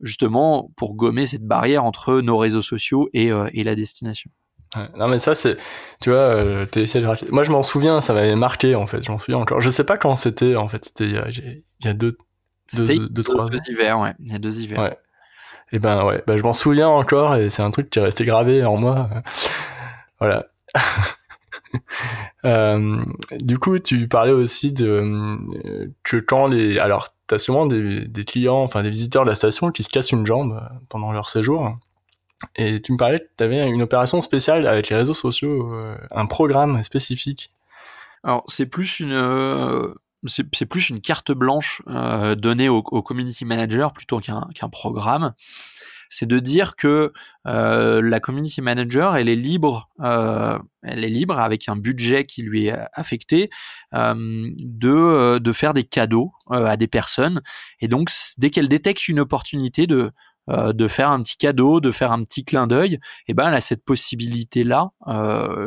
justement pour gommer cette barrière entre nos réseaux sociaux et, et la destination. non mais ça c'est, tu vois, euh, raclette. Moi je m'en souviens, ça m'avait marqué en fait, j'en souviens encore. Je sais pas quand c'était en fait, c'était il y a, il y a deux, deux, deux, trois deux hivers, ouais, il y a deux hivers. Ouais. Et ben ouais, ben je m'en souviens encore et c'est un truc qui est resté gravé en moi. voilà. euh, du coup, tu parlais aussi de euh, que quand les, alors t'as sûrement des, des clients, enfin des visiteurs de la station qui se cassent une jambe pendant leur séjour. Et tu me parlais que tu avais une opération spéciale avec les réseaux sociaux, euh, un programme spécifique. Alors c'est plus une, euh, c'est plus une carte blanche euh, donnée au, community manager plutôt qu'un qu'un programme. C'est de dire que euh, la community manager, elle est libre, euh, elle est libre avec un budget qui lui est affecté de de faire des cadeaux à des personnes. Et donc dès qu'elle détecte une opportunité de de faire un petit cadeau, de faire un petit clin d'œil, eh ben elle a cette possibilité là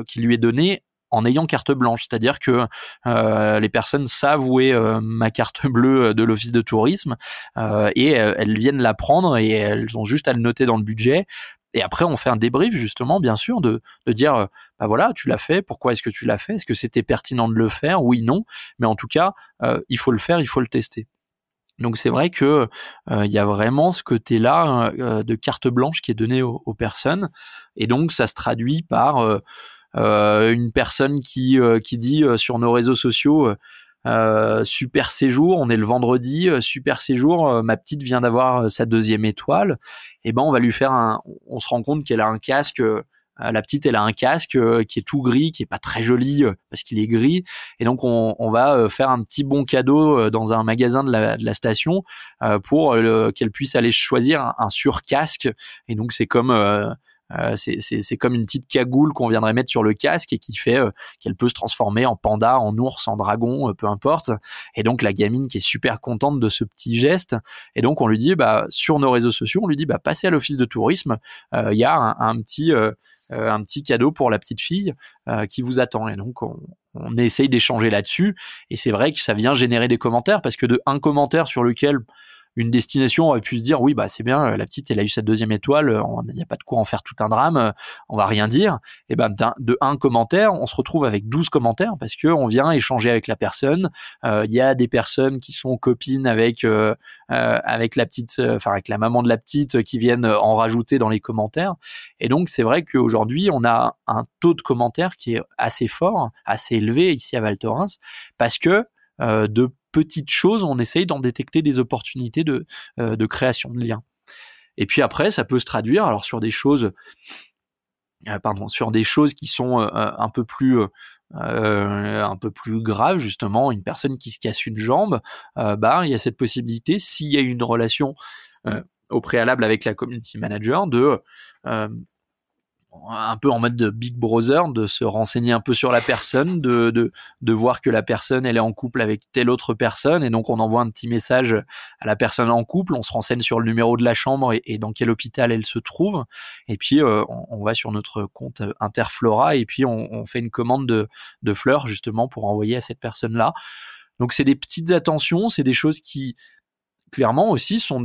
qui lui est donnée en ayant carte blanche, c'est-à-dire que euh, les personnes savent où est euh, ma carte bleue de l'office de tourisme euh, et elles viennent la prendre et elles ont juste à le noter dans le budget. Et après, on fait un débrief justement, bien sûr, de, de dire, bah voilà, tu l'as fait, pourquoi est-ce que tu l'as fait, est-ce que c'était pertinent de le faire, oui, non, mais en tout cas, il faut le faire, il faut le tester. Donc c'est vrai que il y a vraiment ce côté-là de carte blanche qui est donné aux, aux, personnes, et donc ça se traduit par euh, une personne qui euh, qui dit euh, sur nos réseaux sociaux super séjour, on est le vendredi, super séjour, ma petite vient d'avoir sa deuxième étoile, et eh ben on va lui faire un, on se rend compte qu'elle a un casque, la petite elle a un casque qui est tout gris, qui est pas très joli parce qu'il est gris, et donc on, on, va faire un petit bon cadeau dans un magasin de la, de la station pour qu'elle puisse aller choisir un, un surcasque, et donc c'est comme euh, c'est comme une petite cagoule qu'on viendrait mettre sur le casque et qui fait euh, qu'elle peut se transformer en panda, en ours, en dragon, euh, peu importe. Et donc la gamine qui est super contente de ce petit geste. Et donc on lui dit, bah sur nos réseaux sociaux, on lui dit, bah passez à l'office de tourisme. Il y a un, petit un petit cadeau pour la petite fille qui vous attend. Et donc on, on essaye d'échanger là-dessus. Et c'est vrai que ça vient générer des commentaires parce que de un commentaire sur lequel une destination aurait pu se dire oui bah c'est bien la petite elle a eu sa deuxième étoile il n'y a pas de quoi en faire tout un drame on va rien dire. Et ben de un commentaire on se retrouve avec 12 commentaires parce que on vient échanger avec la personne. Euh, il y a des personnes qui sont copines avec euh, euh, avec la petite enfin avec la maman de la petite qui viennent en rajouter dans les commentaires. Et donc c'est vrai qu'aujourd'hui on a un taux de commentaires qui est assez fort assez élevé ici à Val Thorens parce que de petites choses, on essaye d'en détecter des opportunités de, euh, de création de liens. Et puis après, ça peut se traduire alors sur des choses, euh, pardon, sur des choses qui sont euh, un peu plus un peu plus graves justement, une personne qui se casse une jambe, bah il y a cette possibilité s'il y a une relation au préalable avec la community manager de un peu en mode de Big Brother, de se renseigner un peu sur la personne, de, de, de voir que la personne elle est en couple avec telle autre personne, et donc on envoie un petit message à la personne en couple, on se renseigne sur le numéro de la chambre et, dans quel hôpital elle se trouve, et puis euh, on, va sur notre compte Interflora et puis on, on fait une commande de, de fleurs justement pour envoyer à cette personne-là. Donc c'est des petites attentions, c'est des choses qui clairement aussi sont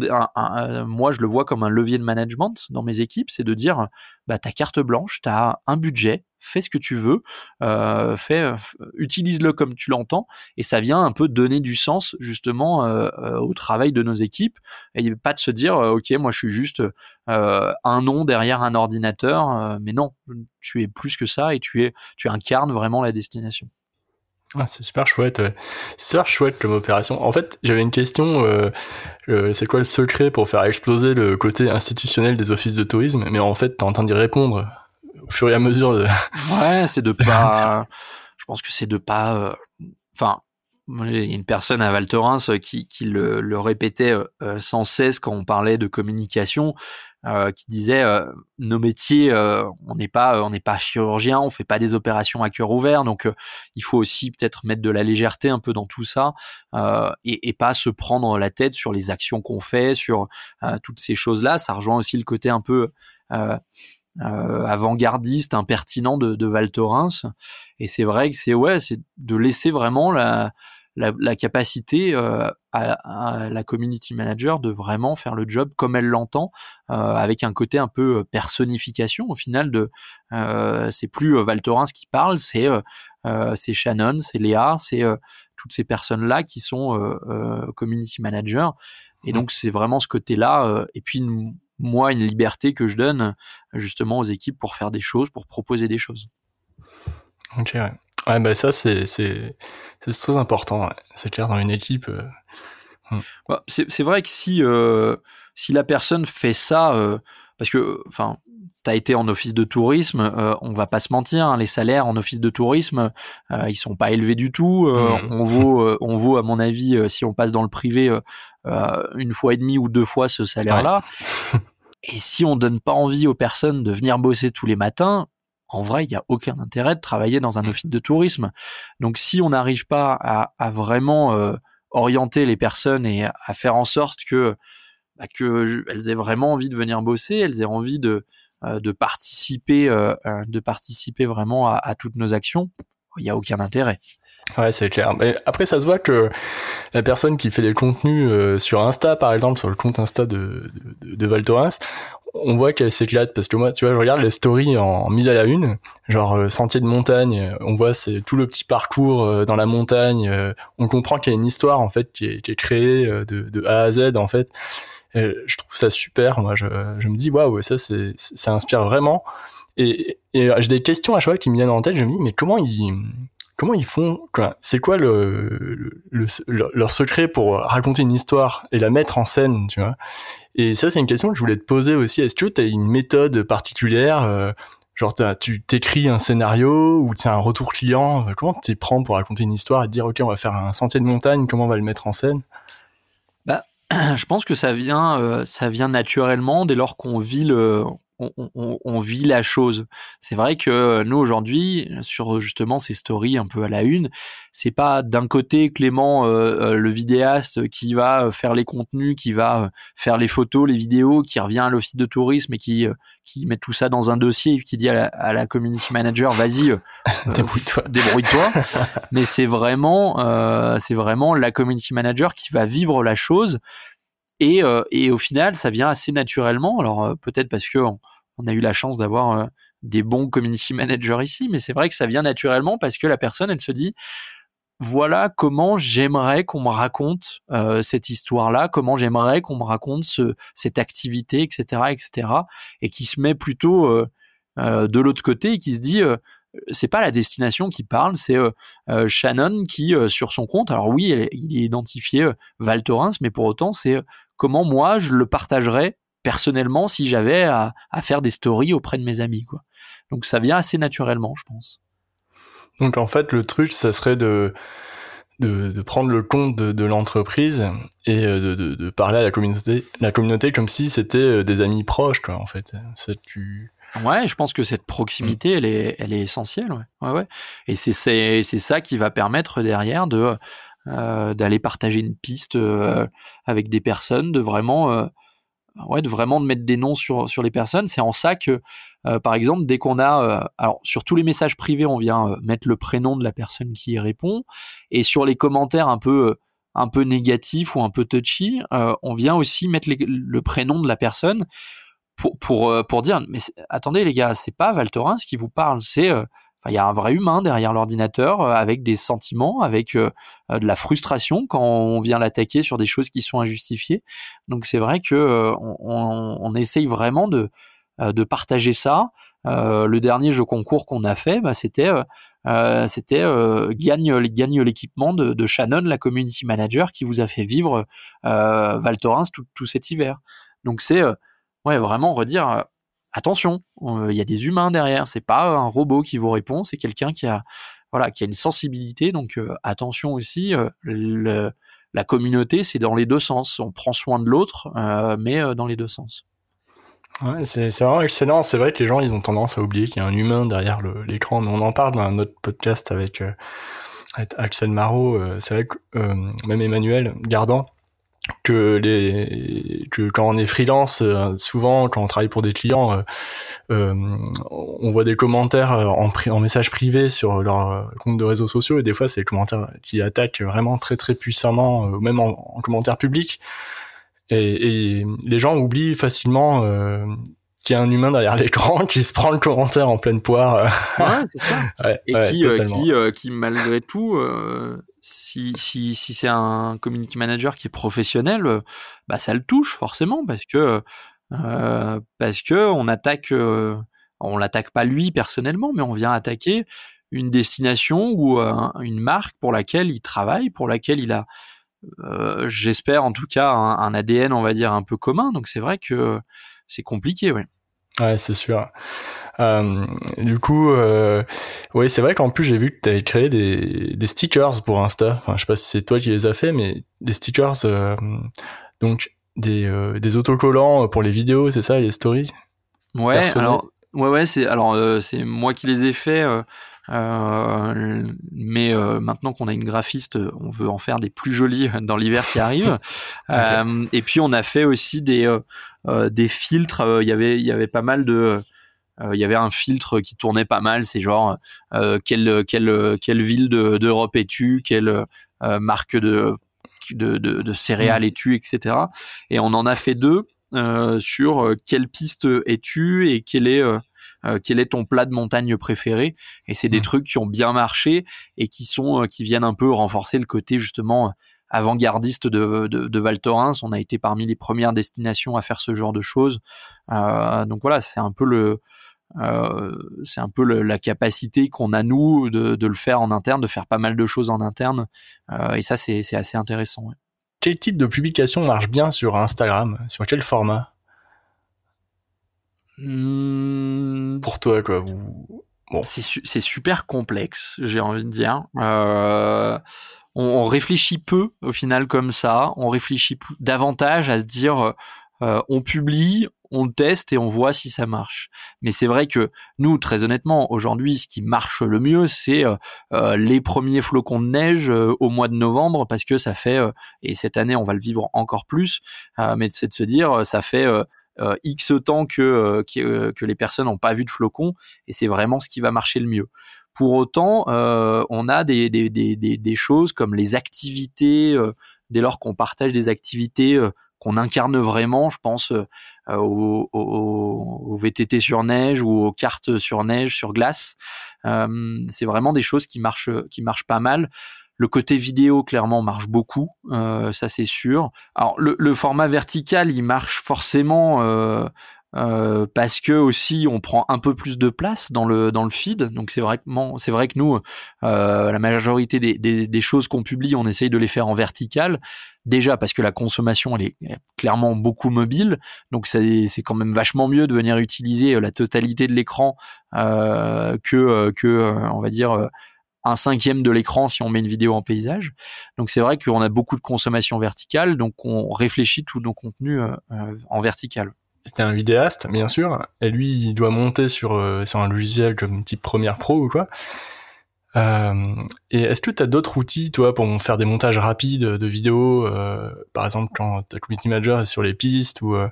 moi je le vois comme un levier de management dans mes équipes, c'est de dire bah ta carte blanche, tu as un budget, fais ce que tu veux, euh, fais, utilise-le comme tu l'entends, et ça vient un peu donner du sens justement euh, euh, au travail de nos équipes, et pas de se dire ok moi je suis juste un nom derrière un ordinateur, mais non, tu es plus que ça et tu es tu incarnes vraiment la destination. Ah, c'est super chouette, c'est super chouette comme opération. En fait, j'avais une question, euh, euh, c'est quoi le secret pour faire exploser le côté institutionnel des offices de tourisme? Mais en fait, t'es en train d'y répondre au fur et à mesure. De... Ouais, c'est de pas. je pense que c'est de pas. Euh, enfin, il y a une personne à Val Thorens qui, qui le, le répétait sans cesse quand on parlait de communication. Euh, qui disait euh, nos métiers, euh, on n'est pas, on n'est pas chirurgien, on fait pas des opérations à cœur ouvert, donc il faut aussi peut-être mettre de la légèreté un peu dans tout ça et, et, pas se prendre la tête sur les actions qu'on fait, sur toutes ces choses-là. Ça rejoint aussi le côté un peu avant-gardiste, impertinent de, de Val Thorens. Et c'est vrai que c'est ouais, c'est de laisser vraiment la la, la capacité euh, à, la community manager de vraiment faire le job comme elle l'entend, euh, avec un côté un peu euh, personnification au final de c'est plus Val Thorens qui parle, c'est c'est Shannon, c'est Léa, c'est toutes ces personnes là qui sont community managers. Et mmh. donc c'est vraiment ce côté-là. et puis moi, une liberté que je donne justement aux équipes pour faire des choses, pour proposer des choses. Ok, ouais. Ouais, bah ça, c'est, c'est, c'est très important. C'est clair, dans une équipe. Euh, hmm. bah, c'est, c'est vrai que si, euh, si la personne fait ça, euh, parce que, enfin, t'as été en office de tourisme, euh, on va pas se mentir, hein, les salaires en office de tourisme, euh, ils sont pas élevés du tout. Hmm. On vaut, on vaut, à mon avis, si on passe dans le privé, une fois et demie ou deux fois ce salaire-là. Et si on donne pas envie aux personnes de venir bosser tous les matins, en vrai, il n'y a aucun intérêt de travailler dans un mmh. office de tourisme. Donc si on n'arrive pas à, vraiment euh, orienter les personnes et à faire en sorte que bah, que elles aient vraiment envie de venir bosser, elles aient envie de euh, de participer euh, de participer vraiment à, toutes nos actions, il n'y a aucun intérêt. Ouais, c'est clair. Mais après, ça se voit que la personne qui fait des contenus sur Insta, par exemple, sur le compte Insta de, de, de Val Thorens, on voit qu'elle s'éclate parce que moi, tu vois, je regarde les stories en, mise à la une, genre euh, sentier de montagne, euh, on voit c'est tout le petit parcours euh, dans la montagne, on comprend qu'il y a une histoire en fait qui est, qui est créée de, de, A à Z en fait. je trouve ça super, moi je, je me dis waouh, ça c'est ça inspire vraiment. Et, et j'ai des questions à chaque fois qui me viennent en tête, je me dis mais comment ils comment ils font C'est quoi le, le, leur secret pour raconter une histoire et la mettre en scène, tu vois? Et ça, c'est une question que je voulais te poser aussi. Est-ce que tu as une méthode particulière euh, Genre, tu t'écris un scénario ou tu as un retour client? Comment tu prends pour raconter une histoire et dire, OK, on va faire un sentier de montagne, comment on va le mettre en scène? Bah, je pense que euh, ça vient naturellement dès lors qu'on vit le, on, vit la chose. C'est vrai que nous aujourd'hui, sur justement ces stories un peu à la une, c'est pas d'un côté Clément, euh, euh, le vidéaste, qui va faire les contenus, qui va faire les photos, les vidéos, qui revient à l'office de tourisme et qui euh, qui met tout ça dans un dossier et qui dit à la, community manager, vas-y, débrouille-toi. débrouille-toi. Mais c'est vraiment, c'est vraiment la community manager qui va vivre la chose. Et, et, au final, ça vient assez naturellement. Alors peut-être parce que on a eu la chance d'avoir euh, des bons community managers ici, mais c'est vrai que ça vient naturellement parce que la personne, elle se dit, voilà comment j'aimerais qu'on me raconte euh, cette histoire-là, comment j'aimerais qu'on me raconte ce, cette activité, etc., etc., et qui se met plutôt euh, de l'autre côté et qui se dit, c'est pas la destination qui parle, c'est Shannon qui, sur son compte, alors oui, il est identifié Val Thorens, mais pour autant, c'est comment moi je le partagerais personnellement si j'avais à, faire des stories auprès de mes amis quoi. Donc ça vient assez naturellement, je pense. Donc en fait le truc ça serait de de, prendre le compte de, l'entreprise et de, de, parler à la communauté, la communauté comme si c'était des amis proches, quoi, en fait. Ça, tu... Ouais, je pense que cette proximité, elle est, elle est essentielle, ouais. ouais, ouais. Et c'est, c'est, c'est ça qui va permettre derrière de, euh, d'aller partager une piste euh, avec des personnes, de vraiment, euh, ouais, de vraiment de mettre des noms sur sur les personnes. C'est en ça que, par exemple, dès qu'on a, alors sur tous les messages privés, on vient mettre le prénom de la personne qui y répond, et sur les commentaires un peu un peu négatifs ou un peu touchy, on vient aussi mettre le prénom de la personne pour pour pour dire mais attendez les gars, c'est pas Val ce qui vous parle, c'est il y a un vrai humain derrière l'ordinateur euh, avec des sentiments, avec euh, euh, de la frustration quand on vient l'attaquer sur des choses qui sont injustifiées. Donc c'est vrai que on, on, essaye vraiment de de partager ça. le dernier jeu concours qu'on a fait, bah, c'était c'était gagne gagne l'équipement de, de, Shannon, la community manager, qui vous a fait vivre Val Thorens tout, tout cet hiver. Donc c'est ouais vraiment redire attention, il y a des humains derrière, c'est pas un robot qui vous répond, c'est quelqu'un qui a une sensibilité. Donc euh, attention aussi, euh, la communauté, c'est dans les deux sens. On prend soin de l'autre, euh, mais dans les deux sens. C'est vraiment excellent. C'est vrai que les gens, ont tendance à oublier qu'il y a un humain derrière l'écran. On en parle dans un autre podcast avec, avec Axel Marot. c'est vrai que même Emmanuel Gardan, que les que quand on est freelance euh, souvent quand on travaille pour des clients euh, euh on voit des commentaires euh, en, en message privé sur leur compte de réseaux sociaux et des fois c'est des commentaires qui attaquent vraiment très très puissamment même en, en commentaire public. Et, et, les gens oublient facilement qu'il y a un humain derrière l'écran qui se prend le commentaire en pleine poire. Ouais, ça. Ouais, et qui, qui, qui malgré tout si, si, si c'est un community manager qui est professionnel, euh, bah ça le touche forcément parce que euh, parce que on attaque, euh, on l'attaque pas lui personnellement, mais on vient attaquer une destination ou une marque pour laquelle il travaille, pour laquelle il a, j'espère en tout cas un, un, ADN, on va dire un peu commun. Donc c'est vrai que c'est compliqué, ouais. Ouais, c'est sûr. Euh, du coup, euh, ouais, c'est vrai qu'en plus j'ai vu que tu avais créé des, des stickers pour Insta. Enfin, je sais pas si c'est toi qui les as fait, mais des stickers, euh, donc des, euh, des autocollants pour les vidéos, c'est ça, les stories. Ouais, alors ouais, ouais, c'est alors c'est moi qui les ai faits. Euh, mais maintenant qu'on a une graphiste, on veut en faire des plus jolis dans l'hiver qui arrive. et puis on a fait aussi des des filtres. Il y avait il y avait pas mal de euh, il y avait un filtre qui tournait pas mal, c'est genre euh, quelle quelle quelle ville d'Europe es-tu, quelle euh, marque de de, de, céréales mm. es-tu, etc. Et on en a fait deux sur quelle piste es-tu et quel est quel est ton plat de montagne préféré et c'est des mm. trucs qui ont bien marché et qui sont qui viennent un peu renforcer le côté justement avant-gardiste de, de, de, Val Thorens. On a été parmi les premières destinations à faire ce genre de choses. Euh, donc voilà, c'est un peu le, euh, c'est un peu la capacité qu'on a nous de, de, le faire en interne, de faire pas mal de choses en interne. Euh, et ça, c'est assez intéressant. Quel type de publication marche bien sur Instagram Sur quel format? Hmm. Pour toi, quoi. Bon. C'est super complexe, j'ai envie de dire. Euh, on, réfléchit peu au final comme ça. On réfléchit davantage à se dire euh, on publie, on teste et on voit si ça marche. Mais c'est vrai que nous, très honnêtement, aujourd'hui, ce qui marche le mieux, c'est euh, euh, les premiers flocons de neige au mois de novembre, parce que ça fait, et cette année, on va le vivre encore plus, mais c'est de se dire, ça fait X temps que, que, les personnes n'ont pas vu de flocons, et c'est vraiment ce qui va marcher le mieux. Pour autant, on a des, des, des, des, choses comme les activités, dès lors qu'on partage des activités qu'on incarne vraiment, je pense euh, au, au, VTT sur neige ou aux cartes sur neige, sur glace. Euh, c'est vraiment des choses qui marchent, qui marchent pas mal. Le côté vidéo, clairement, marche beaucoup, euh, ça c'est sûr. Alors le, le, format vertical, il marche forcément euh, parce que aussi on prend un peu plus de place dans le dans le feed. Donc c'est vraiment c'est vrai que nous euh, la majorité des, des, des choses qu'on publie, on essaye de les faire en vertical. Déjà parce que la consommation elle est clairement beaucoup mobile, donc c'est quand même vachement mieux de venir utiliser la totalité de l'écran euh, que que on va dire un cinquième de l'écran si on met une vidéo en paysage. Donc c'est vrai qu'on a beaucoup de consommation verticale, donc on réfléchit tous nos contenus en vertical. C'était un vidéaste, bien sûr, et lui, il doit monter sur, sur un logiciel comme type Premiere Pro ou quoi. Euh, et est-ce que tu as d'autres outils, toi, pour faire des montages rapides de vidéos, euh, par exemple quand ta community manager est sur les pistes ou euh...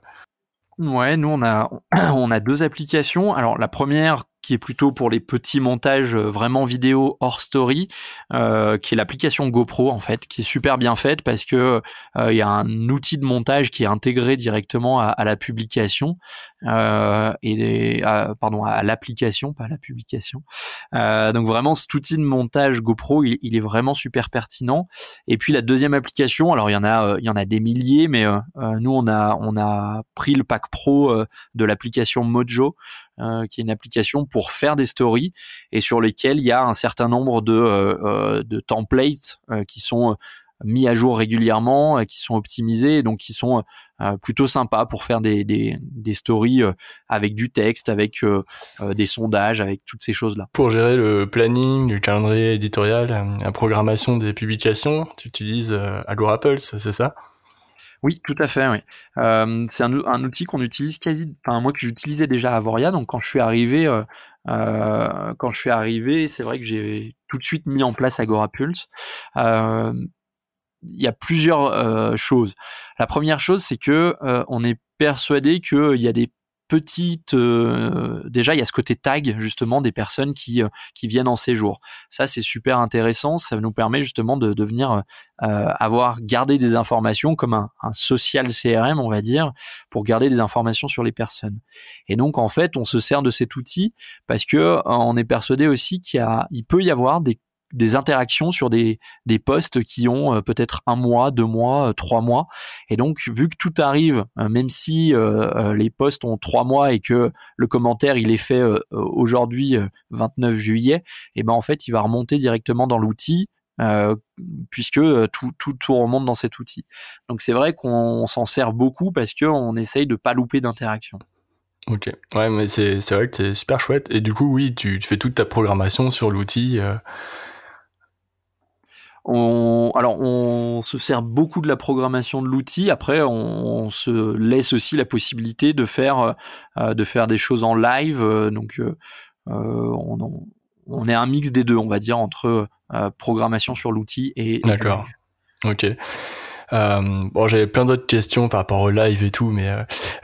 Ouais, nous on a on a deux applications. Alors la première qui est plutôt pour les petits montages euh, vraiment vidéo hors story, euh, qui est l'application GoPro en fait, qui est super bien faite parce que euh, il y a un outil de montage qui est intégré directement à, la publication euh, et pardon à l'application, pas à la publication. Euh, donc vraiment cet outil de montage GoPro, il, il, est vraiment super pertinent. Et puis la deuxième application, alors il y en a il y en a des milliers, mais nous on a on a pris le pack pro de l'application Mojo euh, qui est une application pour faire des stories et sur lesquelles il y a un certain nombre de, euh, euh, de templates qui sont mis à jour régulièrement, qui sont optimisés, donc qui sont plutôt sympas pour faire des, des, des stories avec du texte, avec des sondages, avec toutes ces choses-là. Pour gérer le planning, le calendrier éditorial, la programmation des publications, tu utilises Agorapulse, c'est ça? Oui, tout à fait. Oui. Euh, c'est un, un, outil qu'on utilise quasi, enfin moi que j'utilisais déjà à Voria. Donc quand je suis arrivé, euh, euh, quand je suis arrivé, c'est vrai que j'ai tout de suite mis en place Agora Pulse. Euh, il y a plusieurs euh, choses. La première chose, c'est que on est persuadé qu'il y a des petite euh, déjà il y a ce côté tag justement des personnes qui euh, qui viennent en séjour. Ça c'est super intéressant. Ça nous permet justement de devenir euh, avoir gardé des informations comme un, un, social CRM on va dire pour garder des informations sur les personnes. Et donc en fait on se sert de cet outil parce que on est persuadé aussi qu'il peut y avoir des des interactions sur des, des posts qui ont euh, peut-être un mois, deux mois, euh, trois mois. Et donc, vu que tout arrive, euh, même si les posts ont trois mois et que le commentaire il est fait aujourd'hui 29 juillet, et eh ben en fait il va remonter directement dans l'outil puisque tout, tout, tout remonte dans cet outil. Donc c'est vrai qu'on s'en sert beaucoup parce qu'on essaye de pas louper d'interaction. Ok, ouais, mais c'est vrai que c'est super chouette. Et du coup, oui, tu, tu fais toute ta programmation sur l'outil. On, alors, on se sert beaucoup de la programmation de l'outil. Après, on, se laisse aussi la possibilité de faire, euh, de faire des choses en live. Euh, donc, euh, on, on, est un mix des deux, on va dire, entre programmation sur l'outil et. D'accord. Ok. bon, j'avais plein d'autres questions par rapport au live et tout, mais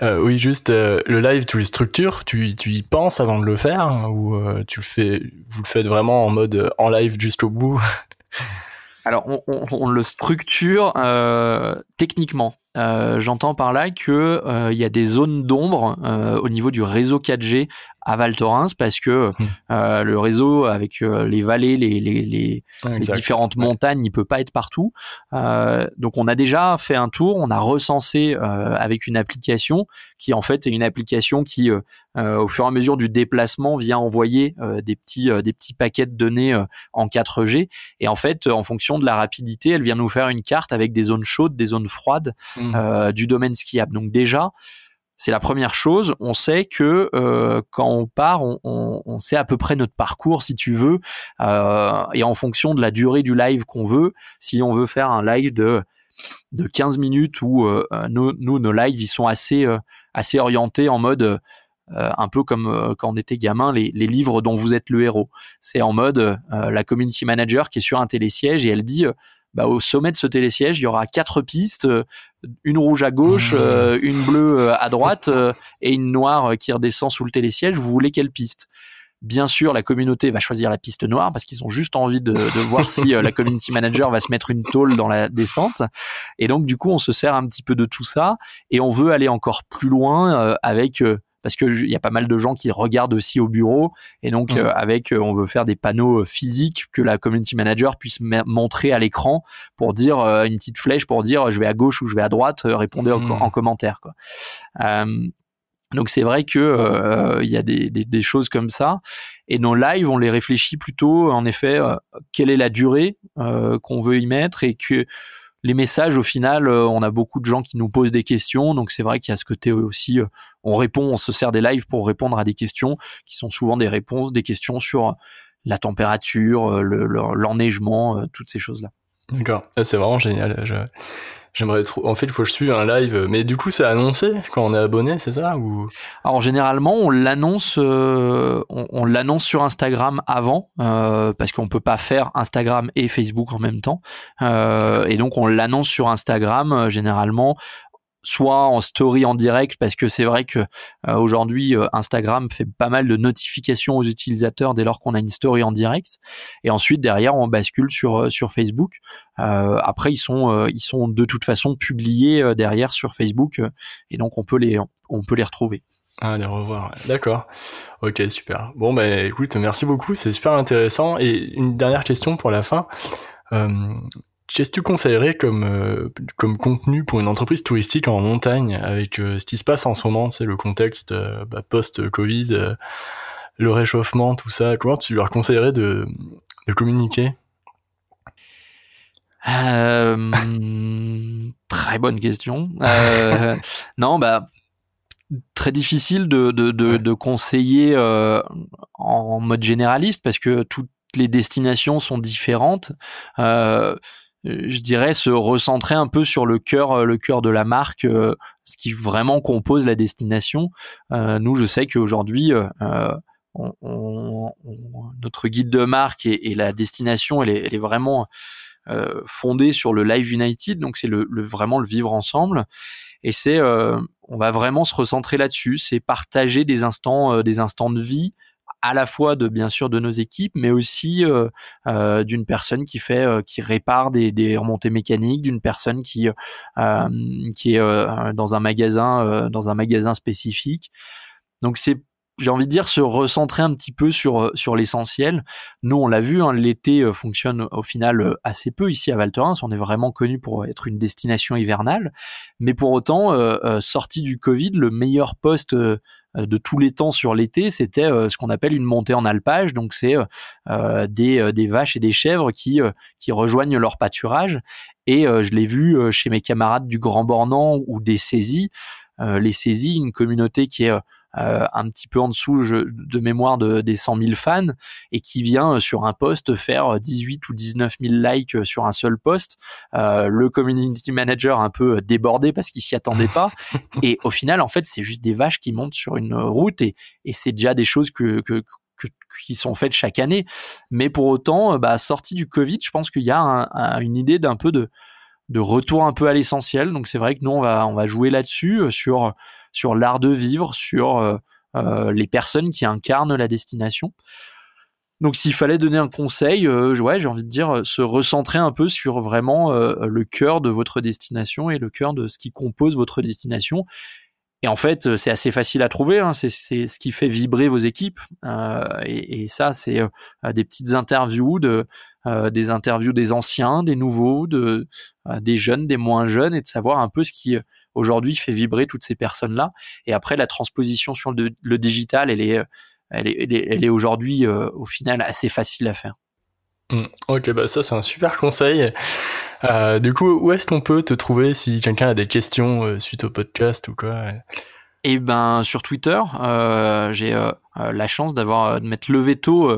oui, juste le live, tu le structures, tu, tu y penses avant de le faire, ou tu le fais, vous le faites vraiment en mode en live jusqu'au bout? Alors, on, le structure euh, techniquement. Euh, j'entends par là que euh, il y a des zones d'ombre au niveau du réseau 4G à Val Thorens parce que hmm. euh, le réseau avec euh, les vallées, les, les, les, différentes montagnes, il peut pas être partout. Euh, donc on a déjà fait un tour, on a recensé euh, avec une application qui en fait est une application qui euh, au fur et à mesure du déplacement vient envoyer des petits des petits paquets de données en 4G et en fait en fonction de la rapidité, elle vient nous faire une carte avec des zones chaudes, des zones froides hmm. du domaine skiable. Donc déjà c'est la première chose. On sait que euh, quand on part, on, on, on, sait à peu près notre parcours, si tu veux, euh, et en fonction de la durée du live qu'on veut. Si on veut faire un live de de 15 minutes où euh, nous, nous, nos lives ils sont assez euh, assez orientés en mode euh, un peu comme quand on était gamin, les, les, livres dont vous êtes le héros. C'est en mode la community manager qui est sur un télésiège et elle dit bah, au sommet de ce télésiège, il y aura quatre pistes, euh, une rouge à gauche, mmh. euh, une bleue euh, à droite et une noire qui redescend sous le télésiège. Vous voulez quelle piste? Bien sûr, la communauté va choisir la piste noire parce qu'ils ont juste envie de, de voir si la community manager va se mettre une tôle dans la descente. Et donc, du coup, on se sert un petit peu de tout ça et on veut aller encore plus loin avec parce que il y a pas mal de gens qui regardent aussi au bureau et donc mmh. euh, avec euh, on veut faire des panneaux euh, physiques que la community manager puisse montrer à l'écran pour dire une petite flèche pour dire je vais à gauche ou je vais à droite répondez en, mmh. commentaire quoi. donc c'est vrai que il y a des, des, des, choses comme ça et nos lives on les réfléchit plutôt en effet quelle est la durée qu'on veut y mettre et que les messages, au final, euh, on a beaucoup de gens qui nous posent des questions, donc c'est vrai qu'il y a ce côté aussi, euh, on répond, on se sert des lives pour répondre à des questions qui sont souvent des réponses, des questions sur la température, l'enneigement, toutes ces choses là. D'accord, c'est vraiment génial. J'aimerais trop. En fait, il faut que je suive un live. Mais du coup, c'est annoncé quand on est abonné, c'est ça ou? Alors généralement, on l'annonce, euh, on, l'annonce sur Instagram avant, euh, parce qu'on peut pas faire Instagram et Facebook en même temps. Euh, et donc, on l'annonce sur Instagram généralement soit en story en direct parce que c'est vrai que euh, aujourd'hui euh, Instagram fait pas mal de notifications aux utilisateurs dès lors qu'on a une story en direct et ensuite derrière on bascule sur euh, sur Facebook après ils sont ils sont de toute façon publiés derrière sur Facebook et donc on peut les on peut les retrouver ah, les revoir. D'accord. Ok, super. Bon, ben, écoute, merci beaucoup. C'est super intéressant. Et une dernière question pour la fin. Qu'est-ce que tu conseillerais comme, euh, comme contenu pour une entreprise touristique en montagne avec euh, ce qui se passe en ce moment, c'est le contexte euh, bah, post-Covid, le réchauffement, tout ça Comment tu leur conseillerais de, de communiquer? Très bonne question. non, bah très difficile de, de, de, de conseiller en mode généraliste parce que toutes les destinations sont différentes. Euh, je dirais se recentrer un peu sur le cœur euh, le cœur de la marque euh, ce qui vraiment compose la destination. Nous je sais qu'aujourd'hui notre guide de marque et, la destination elle est, vraiment fondée sur le Live United donc c'est le, vraiment le vivre ensemble. Et c'est on va vraiment se recentrer là-dessus c'est partager des instants des instants de vie à la fois de bien sûr de nos équipes, mais aussi euh, euh, d'une personne qui fait, euh, qui répare des, des, remontées mécaniques, d'une personne qui qui est dans un magasin, dans un magasin spécifique. Donc c'est j'ai envie de dire se recentrer un petit peu sur sur l'essentiel. Nous, on l'a vu, hein, l'été fonctionne au final assez peu ici à Val Thorens. On est vraiment connu pour être une destination hivernale, mais pour autant, sorti du Covid, le meilleur poste euh, de tous les temps sur l'été, c'était euh, ce qu'on appelle une montée en alpage. Donc c'est euh, des, des vaches et des chèvres qui, qui rejoignent leur pâturage. Et je l'ai vu chez mes camarades du Grand Bornand ou des saisies. les saisies, une communauté qui est euh, un petit peu en dessous de mémoire de, des 100 000 fans et qui vient euh, sur un post faire 18 ou 19 000 likes euh, sur un seul post. le community manager un peu débordé parce qu'il s'y attendait pas. et au final, en fait, c'est juste des vaches qui montent sur une route et, et c'est déjà des choses que, que, qui sont faites chaque année. Mais pour autant, bah, sorti du Covid, je pense qu'il y a une idée d'un peu de, de retour un peu à l'essentiel. Donc c'est vrai que nous, on va, on va jouer là-dessus, sur sur l'art de vivre, sur euh, euh, les personnes qui incarnent la destination. Donc s'il fallait donner un conseil, euh, ouais, j'ai envie de dire se recentrer un peu sur vraiment le cœur de votre destination et le cœur de ce qui compose votre destination. Et en fait, c'est assez facile à trouver. Hein, c'est ce qui fait vibrer vos équipes. et, ça, c'est des petites interviews de des interviews des anciens, des nouveaux, de des jeunes, des moins jeunes, et de savoir un peu ce qui aujourd'hui fait vibrer toutes ces personnes-là. Et après, la transposition sur le, digital, elle est, elle est, elle est, aujourd'hui euh, au final assez facile à faire. Mmh. Ok, bah ça c'est un super conseil. Euh, du coup, où est-ce qu'on peut te trouver si quelqu'un a des questions euh, suite au podcast ou quoi? Eh ben sur Twitter, j'ai euh, la chance d'avoir euh, de mettre le veto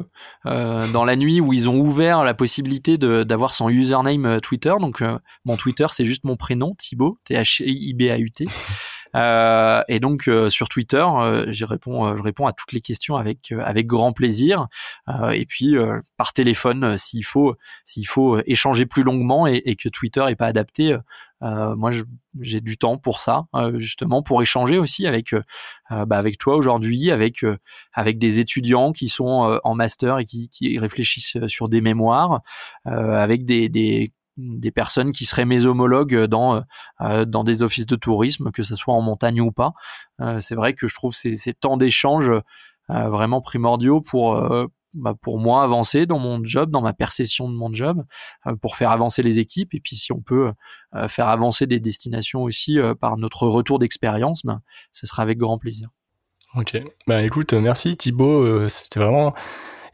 euh, dans la nuit où ils ont ouvert la possibilité d'avoir son username Twitter. Donc mon Twitter c'est juste mon prénom Thibaut T H I B A U T. Euh, et donc euh, sur Twitter, euh, je réponds, je réponds à toutes les questions avec avec grand plaisir. et puis par téléphone, s'il faut, s'il faut échanger plus longuement et, et que Twitter est pas adapté, moi j'ai du temps pour ça, justement pour échanger aussi avec bah, avec toi aujourd'hui, avec avec des étudiants qui sont en master et qui, qui réfléchissent sur des mémoires, avec des, des des personnes qui seraient mes homologues dans euh, dans des offices de tourisme, que ce soit en montagne ou pas. Euh, c'est vrai que je trouve ces, ces temps d'échange euh, vraiment primordiaux pour bah pour moi avancer dans mon job, dans ma perception de mon job, pour faire avancer les équipes et puis si on peut faire avancer des destinations aussi par notre retour d'expérience, ben ce sera avec grand plaisir. Ok, ben écoute, merci Thibaut, c'était vraiment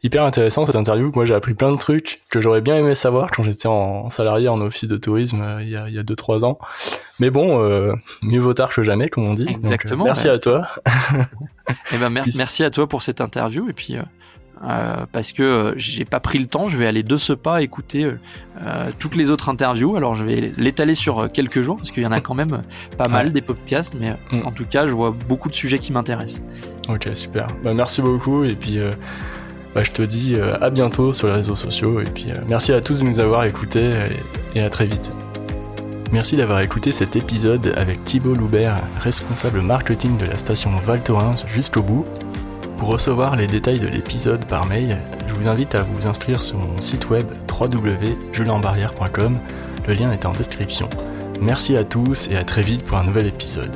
hyper intéressant cette interview. Moi, j'ai appris plein de trucs que j'aurais bien aimé savoir quand j'étais en salarié en office de tourisme euh, il y a, il y a deux trois ans. Mais bon, euh, mieux vaut tard que jamais, comme on dit. Exactement. merci à toi. et eh ben, merci à toi pour cette interview et puis euh, parce que j'ai pas pris le temps. Je vais aller de ce pas écouter toutes les autres interviews. Alors je vais l'étaler sur quelques jours parce qu'il y en a quand même pas mal des podcasts, mais mm. en tout cas je vois beaucoup de sujets qui m'intéressent. Ok super. Bah, merci beaucoup et puis bah, je te dis à bientôt sur les réseaux sociaux et puis merci à tous de nous avoir écoutés et à très vite. Merci d'avoir écouté cet épisode avec Thibault Loubert, responsable marketing de la station Val Thorens jusqu'au bout. Pour recevoir les détails de l'épisode par mail, je vous invite à vous inscrire sur mon site web www.julienbarrière.com. Le lien est en description. Merci à tous et à très vite pour un nouvel épisode.